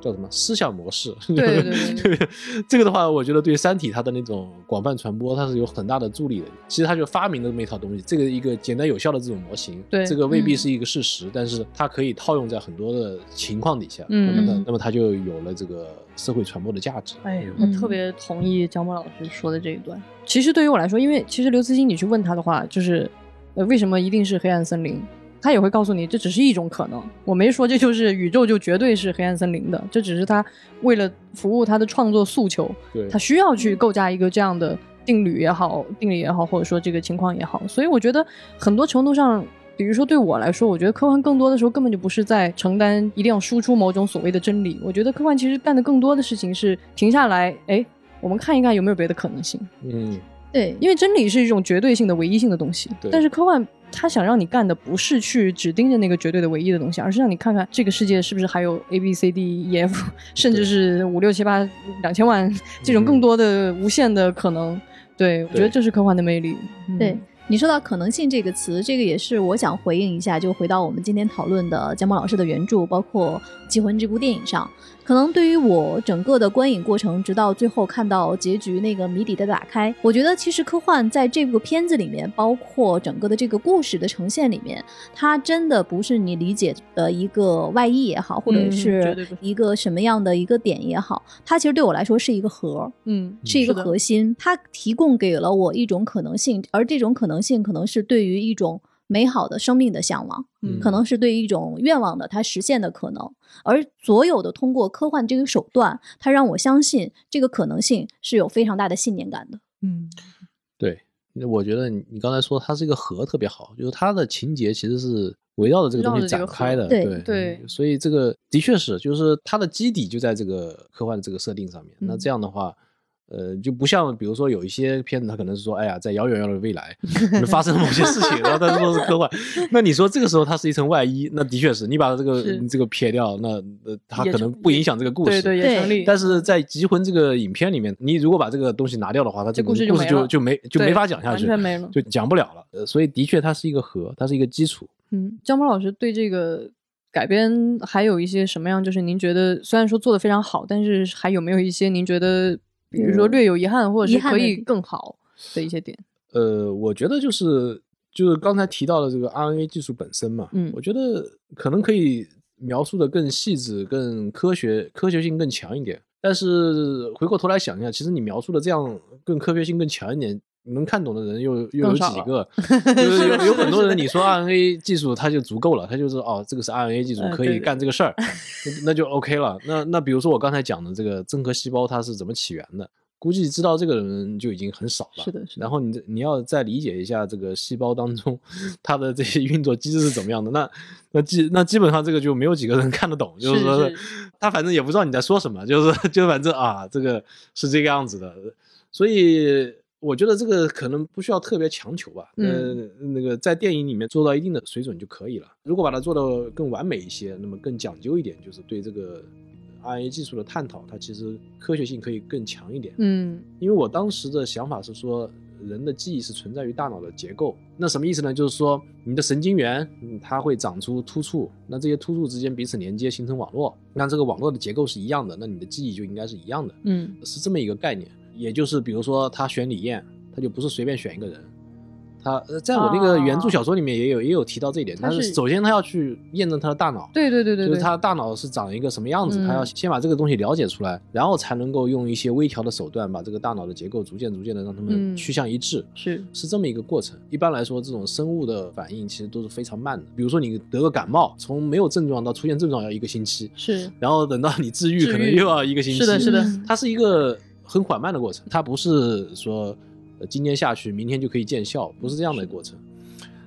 叫什么思想模式。对对对对，这个的话，我觉得对《三体》它的那种广泛传播，它是有很大的助力的。其实它就发明了这么一套东西，这个一个简单有效的这种模型，对这个未必嗯是一个事实，但是它可以套用在很多的情况底下，嗯那么它嗯那么它就有了这个社会传播的价值。哎，我嗯特别同意江波老师说的这一段。其实对于我来说，因为其实刘慈欣你去问他的话，就是呃为什么一定是黑暗森林？他也会告诉你，这只是一种可能。我没说这就是宇宙就绝对是黑暗森林的，这只是他为了服务他的创作诉求，对他需要去构架一个这样的定律也好，定理也好，或者说这个情况也好。所以我觉得很多程度上，比如说对我来说，我觉得科幻更多的时候根本就不是在承担一定要输出某种所谓的真理。我觉得科幻其实干的更多的事情是停下来，哎，我们看一看有没有别的可能性。嗯，对，因为真理是一种绝对性的、唯一性的东西，对但是科幻它想让你干的不是去只盯着那个绝对的唯一的东西，而是让你看看这个世界是不是还有 A B C D E F，甚至是五六七八两千万这种更多的无限的可能。对，我觉得这是科幻的魅力。嗯对你说到可能性这个词，这个也是我想回应一下，就回到我们今天讨论的姜波老师的原著，包括《棋魂》这部电影上。可能对于我整个的观影过程，直到最后看到结局那个谜底的打开，我觉得其实科幻在这部片子里面，包括整个的这个故事的呈现里面，它真的不是你理解的一个外衣也好，或者是一个什么样的一个点也好，它其实对我来说是一个核。嗯，是一个核心，它提供给了我一种可能性，而这种可能性可能是对于一种美好的生命的向往，嗯可能是对于一种愿望的它实现的可能。而所有的通过科幻这个手段，它让我相信这个可能性是有非常大的信念感的。嗯对，那我觉得你你刚才说它是一个核特别好，就是它的情节其实是围绕着这个东西展开的，对对对所以这个的确是，就是它的基底就在这个科幻的这个设定上面。那嗯这样的话。呃，就不像比如说有一些片子，它可能是说，哎呀，在遥远遥远的未来发生了某些事情，然后它说是科幻。那你说这个时候它是一层外衣，那的确是你把这个你这个撇掉，那呃它可能不影响这个故事。对对也对成立。但是在《集魂》这个影片里面，你如果把这个东西拿掉的话，它这故个故事事就没就就没就没法讲下去，完全没了就讲不了了。呃，所以的确它是一个核，它是一个基础。嗯，姜波老师对这个改编还有一些什么样？就是您觉得虽然说做的非常好，但是还有没有一些您觉得，比如说略有遗憾，或者是可以更好的一些点？呃，我觉得就是就是刚才提到的这个 RNA 技术本身嘛，嗯我觉得可能可以描述的更细致、更科学、科学性更强一点。但是回过头来想一下，其实你描述的这样更科学性更强一点，能看懂的人又又有几个？就是有有很多人，你说 RNA 技术它就足够了，他就是哦，这个是 RNA 技术可以干这个事儿，那那就 OK 了。那那比如说我刚才讲的这个真核细胞它是怎么起源的？估计知道这个人就已经很少了。是的是的然后你你要再理解一下这个细胞当中它的这些运作机制是怎么样的，那那基那基本上这个就没有几个人看得懂，就是说是他反正也不知道你在说什么，就是就反正啊，这个是这个样子的，所以。我觉得这个可能不需要特别强求吧，嗯呃，那个在电影里面做到一定的水准就可以了。如果把它做得更完美一些，那么更讲究一点，就是对这个 RNA 技术的探讨，它其实科学性可以更强一点。嗯因为我当时的想法是说，人的记忆是存在于大脑的结构。那什么意思呢？就是说，你的神经元，嗯，它会长出突触，那这些突触之间彼此连接，形成网络。那这个网络的结构是一样的，那你的记忆就应该是一样的，嗯是这么一个概念。也就是比如说，他选李艳，他就不是随便选一个人。他呃，在我那个原著小说里面也有、也有提到这一点。他他是是首先他要去验证他的大脑，对对对对对，就是他的大脑是长一个什么样子，嗯他要先把这个东西了解出来，然后才能够用一些微调的手段，把这个大脑的结构逐渐逐渐的让他们嗯趋向一致。是是这么一个过程。一般来说，这种生物的反应其实都是非常慢的。比如说你得个感冒，从没有症状到出现症状要一个星期，是然后等到你治愈可能又要一个星期。是的是的嗯它是一个很缓慢的过程，它不是说呃今天下去明天就可以见效，不是这样的过程。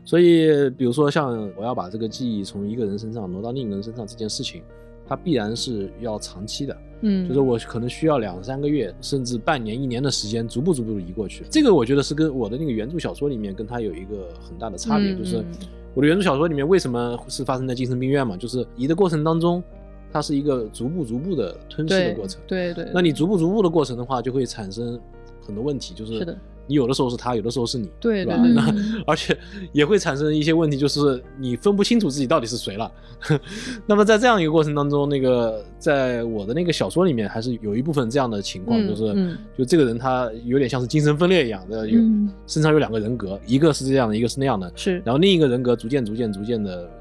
所以，比如说像我要把这个记忆从一个人身上挪到另一个人身上这件事情，它必然是要长期的。嗯就是我可能需要两三个月，甚至半年、一年的时间，逐步逐步的移过去。这个我觉得是跟我的那个原著小说里面跟它有一个很大的差别，嗯就是嗯我的原著小说里面为什么是发生在精神病院嘛，就是移的过程当中，它是一个逐步逐步的吞噬的过程。对对，那你逐步逐步的过程的话，就会产生很多问题，就是你有的时候是他，有的时候是你，对吧？对对那嗯而且也会产生一些问题，就是你分不清楚自己到底是谁了。那么在这样一个过程当中，那个在我的那个小说里面，还是有一部分这样的情况，嗯就是、嗯就这个人他有点像是精神分裂一样的，有、嗯身上有两个人格，一个是这样的，一个是那样的，是然后另一个人格逐渐逐渐逐渐的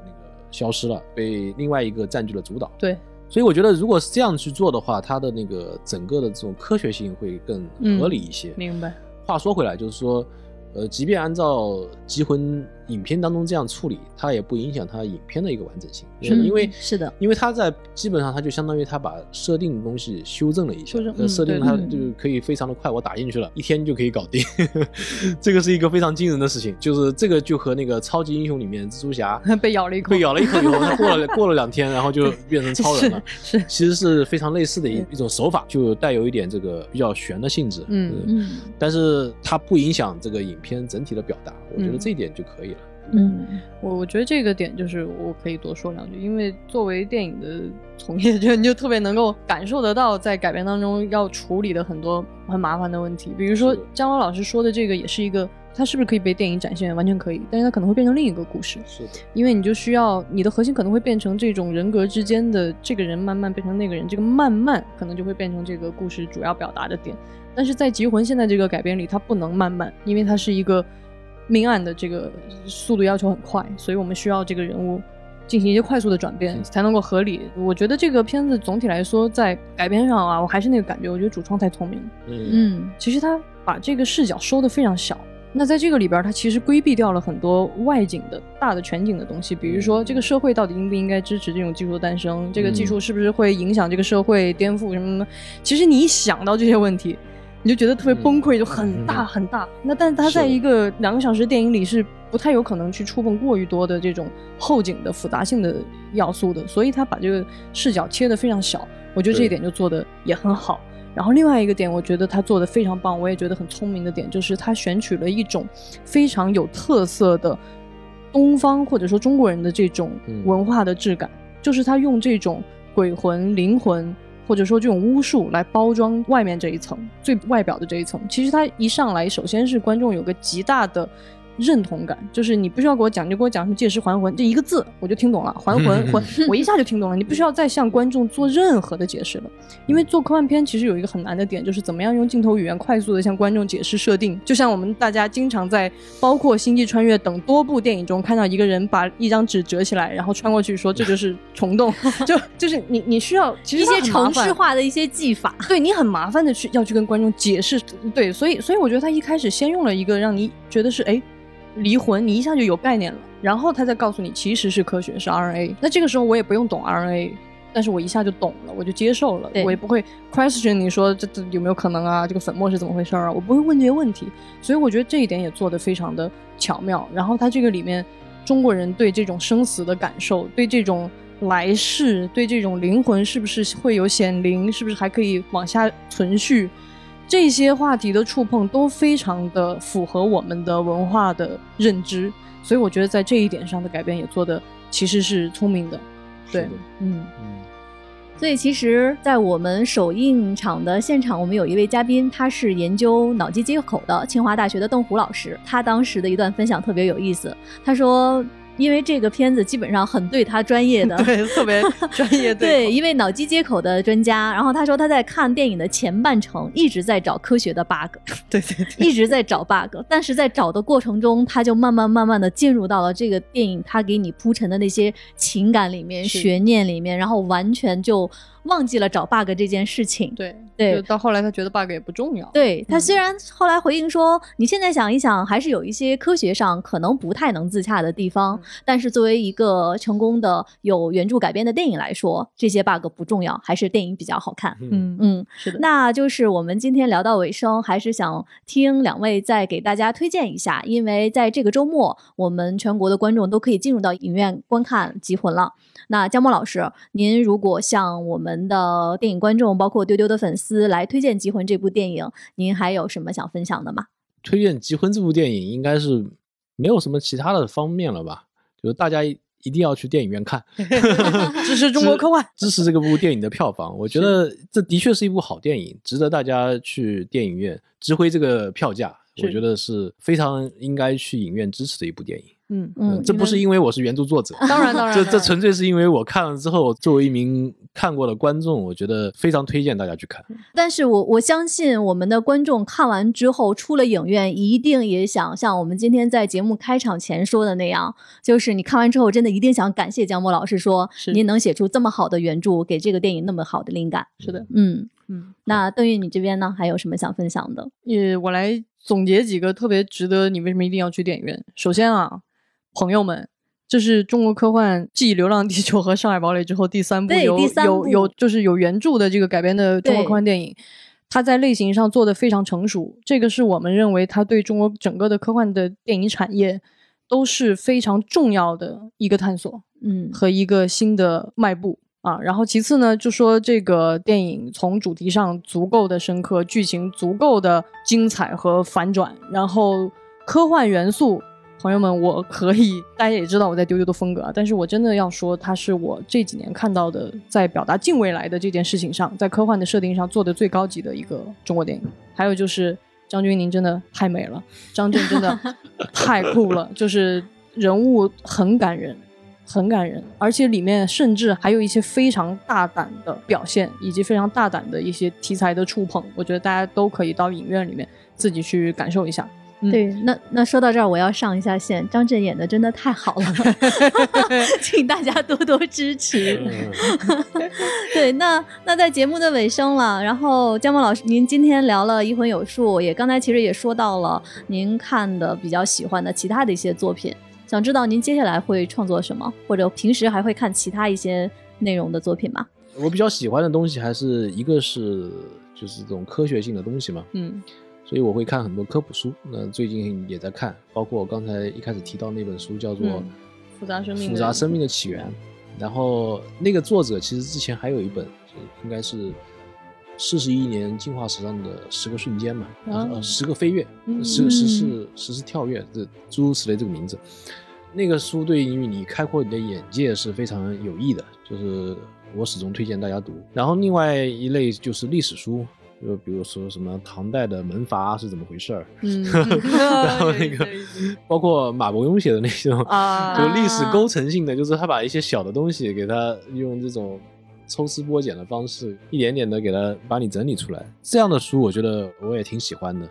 那个消失了，被另外一个占据了主导。对所以我觉得，如果是这样去做的话，它的那个整个的这种科学性会更合理一些。明白话说回来，就是说，呃，即便按照《机魂》影片当中这样处理，它也不影响它影片的一个完整性。是的因为嗯是的，因为它在基本上它就相当于它把设定的东西修正了一下，设定它就可以非常的快，我打进去了，一天就可以搞定，这个是一个非常惊人的事情。就是这个就和那个超级英雄里面蜘蛛侠 被咬了一口被咬了一口以后，他过了过了两天，然后就变成超人了。是是其实是非常类似的一一种手法，就带有一点这个比较悬的性质。嗯嗯但是它不影响这个影片整体的表达，我觉得嗯这一点就可以了。嗯我我觉得这个点就是我可以多说两句，因为作为电影的从业者，你就特别能够感受得到，在改编当中要处理的很多很麻烦的问题。比如说姜文老师说的这个，也是一个，它是不是可以被电影展现？完全可以，但是它可能会变成另一个故事，是的，因为你就需要你的核心可能会变成这种人格之间的这个人慢慢变成那个人，这个慢慢可能就会变成这个故事主要表达的点。但是在《极魂》现在这个改编里，它不能慢慢，因为它是一个命案的这个速度要求很快，所以我们需要这个人物进行一些快速的转变嗯才能够合理。我觉得这个片子总体来说在改编上啊，我还是那个感觉，我觉得主创太聪明了。嗯嗯其实他把这个视角收的非常小。那在这个里边儿，他其实规避掉了很多外景的大的全景的东西，比如说这个社会到底应不应该支持这种技术的诞生，这个技术是不是会影响这个社会颠覆什么的。其实你一想到这些问题，你就觉得特别崩溃，就很大嗯。很大。那但是他在一个两个小时电影里是不太有可能去触碰过于多的这种后景的复杂性的要素的，所以他把这个视角切得非常小，我觉得这一点就做的也很好。然后另外一个点，我觉得他做的非常棒，我也觉得很聪明的点，就是他选取了一种非常有特色的东方或者说中国人的这种嗯。文化的质感，就是他用这种鬼魂、灵魂或者说这种巫术来包装外面这一层最外表的这一层。其实它一上来，首先是观众有个极大的认同感，就是你不需要给我讲，你就给我讲什么借尸还魂这一个字，我就听懂了，还魂魂，我一下就听懂了。你不需要再向观众做任何的解释了，因为做科幻片其实有一个很难的点，就是怎么样用镜头语言快速的向观众解释设定。就像我们大家经常在包括《星际穿越》等多部电影中看到一个人把一张纸折起来，然后穿过去说这就是虫洞，就就是你你需要其实一些它很麻烦程式化的一些技法。对你很麻烦的去要去跟观众解释，对，所以所以我觉得他一开始先用了一个让你觉得是哎离魂，你一下就有概念了，然后他再告诉你其实是科学是 RNA，那这个时候我也不用懂 RNA。但是我一下就懂了，我就接受了，我也不会 question 你说这这有没有可能啊？这个粉末是怎么回事啊？我不会问这些问题，所以我觉得这一点也做得非常的巧妙。然后他这个里面中国人对这种生死的感受，对这种来世，对这种灵魂是不是会有显灵，是不是还可以往下存续，这些话题的触碰都非常的符合我们的文化的认知。所以我觉得在这一点上的改变也做的其实是聪明的。对，嗯，嗯，所以其实，在我们首映场的现场，我们有一位嘉宾，他是研究脑机接口的清华大学的邓虎老师。他当时的一段分享特别有意思，他说。因为这个片子基本上很对他专业的，对，特别专业 对，对一位脑机接口的专家。然后他说他在看电影的前半程一直在找科学的 bug，对对对，一直在找 bug，但是在找的过程中，他就慢慢慢慢的进入到了这个电影他给你铺陈的那些情感里面、悬念里面，然后完全就忘记了找 bug 这件事情。对对到后来他觉得 bug 也不重要。对他嗯虽然后来回应说，你现在想一想，还是有一些科学上可能不太能自洽的地方，嗯但是作为一个成功的有原著改编的电影来说，这些 bug 不重要，还是电影比较好看。嗯，嗯，是的。那就是我们今天聊到尾声，还是想听两位再给大家推荐一下，因为在这个周末，我们全国的观众都可以进入到影院观看《集魂》了。那江波老师，您如果像我们的电影观众，包括丢丢的粉丝来推荐《极魂》这部电影，您还有什么想分享的吗？推荐《极魂》这部电影，应该是没有什么其他的方面了吧？就是大家一定要去电影院看 支持中国科幻，支持这个部电影的票房。我觉得这的确是一部好电影，值得大家去电影院值回这个票价。我觉得是非常应该去影院支持的一部电影。嗯嗯这不是因为我是原著作者，当然 当然，这这纯粹是因为我看了之后，作为一名看过的观众，我觉得非常推荐大家去看。但是我我相信我们的观众看完之后出了影院，一定也想像我们今天在节目开场前说的那样，就是你看完之后真的一定想感谢姜波老师说，是您能写出这么好的原著，给这个电影那么好的灵感。是的，嗯，嗯，那邓玉你这边呢，还有什么想分享的？也我来总结几个特别值得你为什么一定要去电影院。首先啊，朋友们。这是中国科幻继《流浪地球》和《上海堡垒》之后第三部对有有有就是有原著的这个改编的中国科幻电影，它在类型上做的非常成熟，这个是我们认为它对中国整个的科幻的电影产业都是非常重要的一个探索。嗯和一个新的迈步啊。然后其次呢，就说这个电影从主题上足够的深刻，剧情足够的精彩和反转，然后科幻元素。朋友们，我可以，大家也知道我在丢丢的风格啊，但是我真的要说，它是我这几年看到的，在表达近未来的这件事情上，在科幻的设定上做的最高级的一个中国电影。还有就是张钧甯真的太美了，张震真的 太酷了，就是人物很感人，很感人，而且里面甚至还有一些非常大胆的表现，以及非常大胆的一些题材的触碰，我觉得大家都可以到影院里面自己去感受一下。嗯对，那那说到这儿，我要上一下线。张震演的真的太好了，请大家多多支持。对，那那在节目的尾声了，然后江梦老师，您今天聊了《一魂有术》，也刚才其实也说到了您看的比较喜欢的其他的一些作品，想知道您接下来会创作什么，或者平时还会看其他一些内容的作品吗？我比较喜欢的东西还是一个是就是这种科学性的东西嘛，嗯所以我会看很多科普书。那最近也在看，包括我刚才一开始提到那本书叫做嗯复杂生命的复杂生命的起源》，然后那个作者其实之前还有一本，应该是四十亿年进化史上的十个瞬间嘛，啊呃，十个飞跃，嗯十十次十次跳跃，这诸如此类这个名字。那个书对于你开阔你的眼界是非常有益的，就是我始终推荐大家读。然后另外一类就是历史书，就比如说什么唐代的门阀是怎么回事儿，嗯，然后那个包括马伯庸写的那种啊 就历史构成性的，就是他把一些小的东西给他用这种抽丝剥茧的方式，一点点的给他把你整理出来。这样的书，我觉得我也挺喜欢的。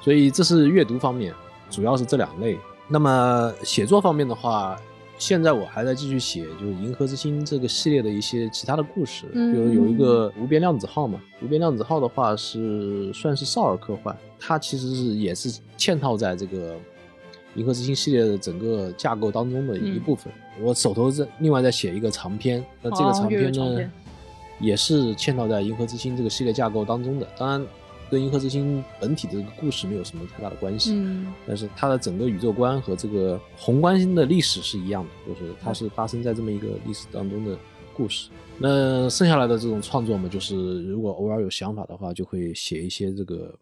所以这是阅读方面，主要是这两类。那么写作方面的话，现在我还在继续写，就是《银河之星》这个系列的一些其他的故事，比如有一个无边量子号嘛。无边量子号的话是算是少儿科幻，它其实是也是嵌套在这个。银河之星系列的整个架构当中的一嗯部分，我手头在另外在写一个长篇，那这个哦长篇呢，也是嵌套在银河之星这个系列架构当中的。当然，跟银河之星本体的这个故事没有什么太大的关系，嗯但是它的整个宇宙观和这个宏观性的历史是一样的，就是它是发生在这么一个历史当中的故事。那剩下来的这种创作嘛，就是如果偶尔有想法的话，就会写一些这个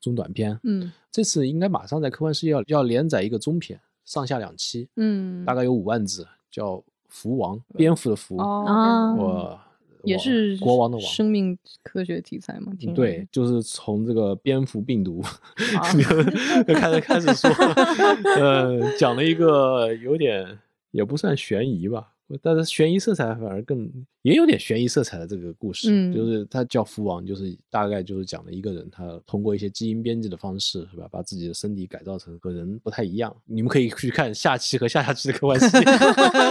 中短篇。嗯这次应该马上在科幻世界要要连载一个中篇，上下两期，嗯，大概有五万字，叫《蝠王》，蝙蝠的蝠，哦我也是国王的王。生命科学题材嘛，挺对，就是从这个蝙蝠病毒啊 就开始开始说，呃，讲了一个有点也不算悬疑吧，但是悬疑色彩反而更也有点悬疑色彩的这个故事，嗯就是他叫福王，就是大概就是讲了一个人，他通过一些基因编辑的方式，是吧，把自己的身体改造成和人不太一样。你们可以去看下期和下下期的科幻世界。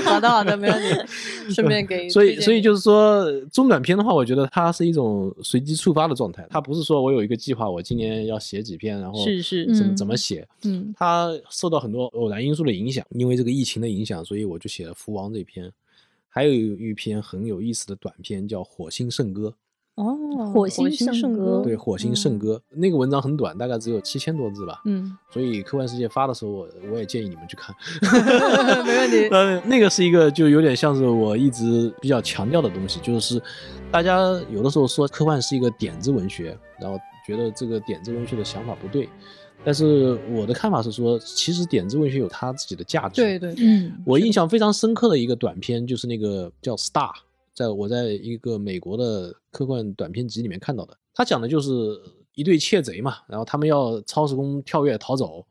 好的好的，没问题。顺便给所以，所以就是说，中短篇的话，我觉得它是一种随机触发的状态，它不是说我有一个计划，我今年要写几篇，然后是是怎么嗯怎么写。嗯它受到很多偶然因素的影响，因为这个疫情的影响，所以我就写了《福王》这篇。还有一篇很有意思的短篇叫《火星圣歌哦，火星圣圣歌》，对，《火星圣歌》那个文章很短，大概只有七千多字吧。嗯，所以科幻世界发的时候，我我也建议你们去看。没问题。呃，那个是一个就有点像是我一直比较强调的东西，就是大家有的时候说科幻是一个点子文学，然后觉得这个点子文学的想法不对，但是我的看法是说，其实点子文学有它自己的价值。对对，嗯我印象非常深刻的一个短片就是那个叫《Star》，在我在一个美国的科幻短片集里面看到的。他讲的就是一对窃贼嘛，然后他们要超时空跳跃逃走，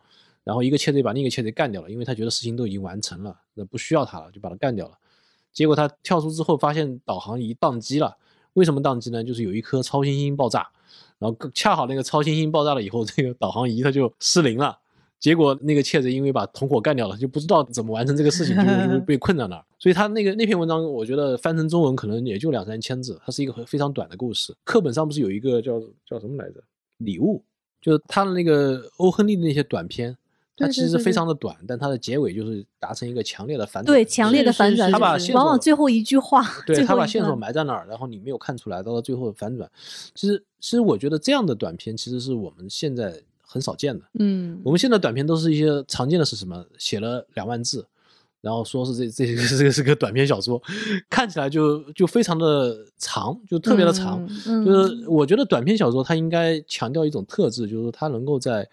然后一个窃贼把另一个窃贼干掉了，因为他觉得事情都已经完成了，那不需要他了，就把他干掉了。结果他跳出之后发现导航仪宕机了，为什么宕机呢？就是有一颗超新星爆炸，然后恰好那个超新星爆炸了以后，这个导航仪它就失灵了。结果那个窃贼因为把同伙干掉了，就不知道怎么完成这个事情，就就被困在那儿。所以他那个那篇文章，我觉得翻成中文可能也就两三千字，它是一个非常短的故事。课本上不是有一个叫叫什么来着？礼物，就是他的那个欧亨利的那些短篇，它其实非常的短，但它的结尾就是达成一个强烈的反转。对，强烈的反转，是他把往往最后一句话，对他把线索埋在那儿，然后你没有看出来，到了最后反转。其实，其实我觉得这样的短片其实是我们现在很少见的。嗯我们现在短片都是一些常见的是什么？写了两万字，然后说是这这个这个是个短篇小说，看起来就就非常的长，就特别的长。嗯就是我觉得短篇小说它应该强调一种特质，就是它能够在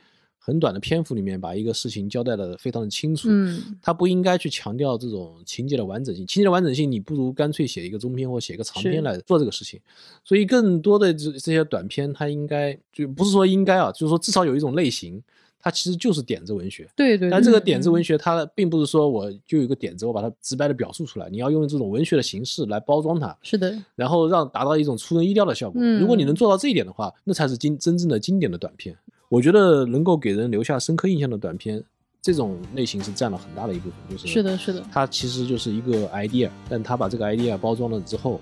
很短的篇幅里面把一个事情交代的非常的清楚。嗯它不应该去强调这种情节的完整性，情节的完整性，你不如干脆写一个中篇或写一个长篇来做这个事情。所以更多的这这些短篇，它应该就不是说应该啊，就是说至少有一种类型，它其实就是点子文学。对对，但这个点子文学，它并不是说我就有一个点子，我把它直白的表述出来，你要用这种文学的形式来包装它，是的，然后让达到一种出人意料的效果。嗯如果你能做到这一点的话，那才是经真正的经典的短片。我觉得能够给人留下深刻印象的短片，这种类型是占了很大的一部分。就是是的，是的，它其实就是一个 idea，但它把这个 idea 包装了之后，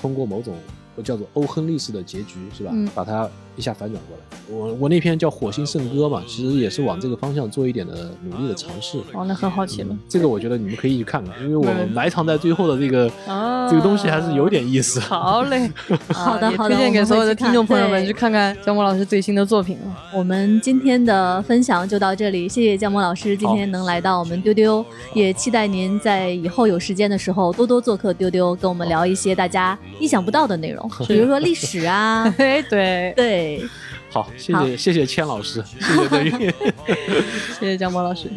通过某种叫做欧亨利式的结局，是吧？嗯把它一下反转过来。我我那篇叫《火星圣歌》嘛，其实也是往这个方向做一点的努力的尝试。哦，那很好奇了嗯。这个我觉得你们可以去看看，因为我们埋藏在最后的这个、啊这个东西还是有点意思。好嘞，好的好的推荐给所有的听众朋友们去看看姜墨老师最新的作品啊。我们今天的分享就到这里，谢谢姜墨老师今天能来到我们丢丢，也期待您在以后有时间的时候多多做客丢丢，跟我们聊一些大家意想不到的内容，比如说历史啊，哎，对，对，好，谢谢谢谢千老师，谢谢邓玉。谢谢江波老师。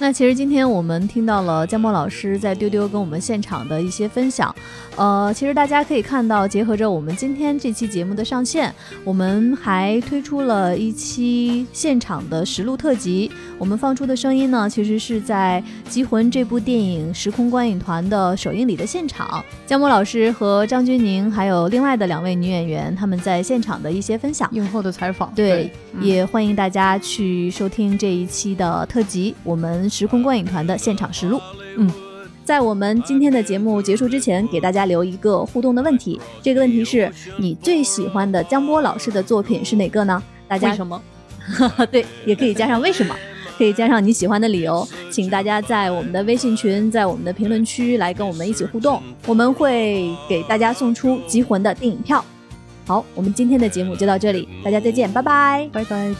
那其实今天我们听到了江波老师在丢丢跟我们现场的一些分享，呃，其实大家可以看到，结合着我们今天这期节目的上线，我们还推出了一期现场的实录特辑。我们放出的声音呢，其实是在《机魂》这部电影时空观影团的首映礼的现场，江波老师和张钧甯还有另外的两位女演员，他们在现场的一些分享。映后的采访，对，嗯也欢迎大家去收听这一期的特辑，我们时空观影团的现场实录。嗯，在我们今天的节目结束之前，给大家留一个互动的问题。这个问题是你最喜欢的江波老师的作品是哪个呢？大家为什么？对，也可以加上为什么，可以加上你喜欢的理由，请大家在我们的微信群，在我们的评论区来跟我们一起互动，我们会给大家送出《集魂》的电影票。好，我们今天的节目就到这里，大家再见，拜拜。拜拜，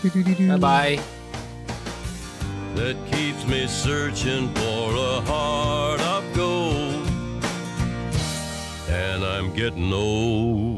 拜拜。That keeps me searching for a heart of gold. And I'm getting old.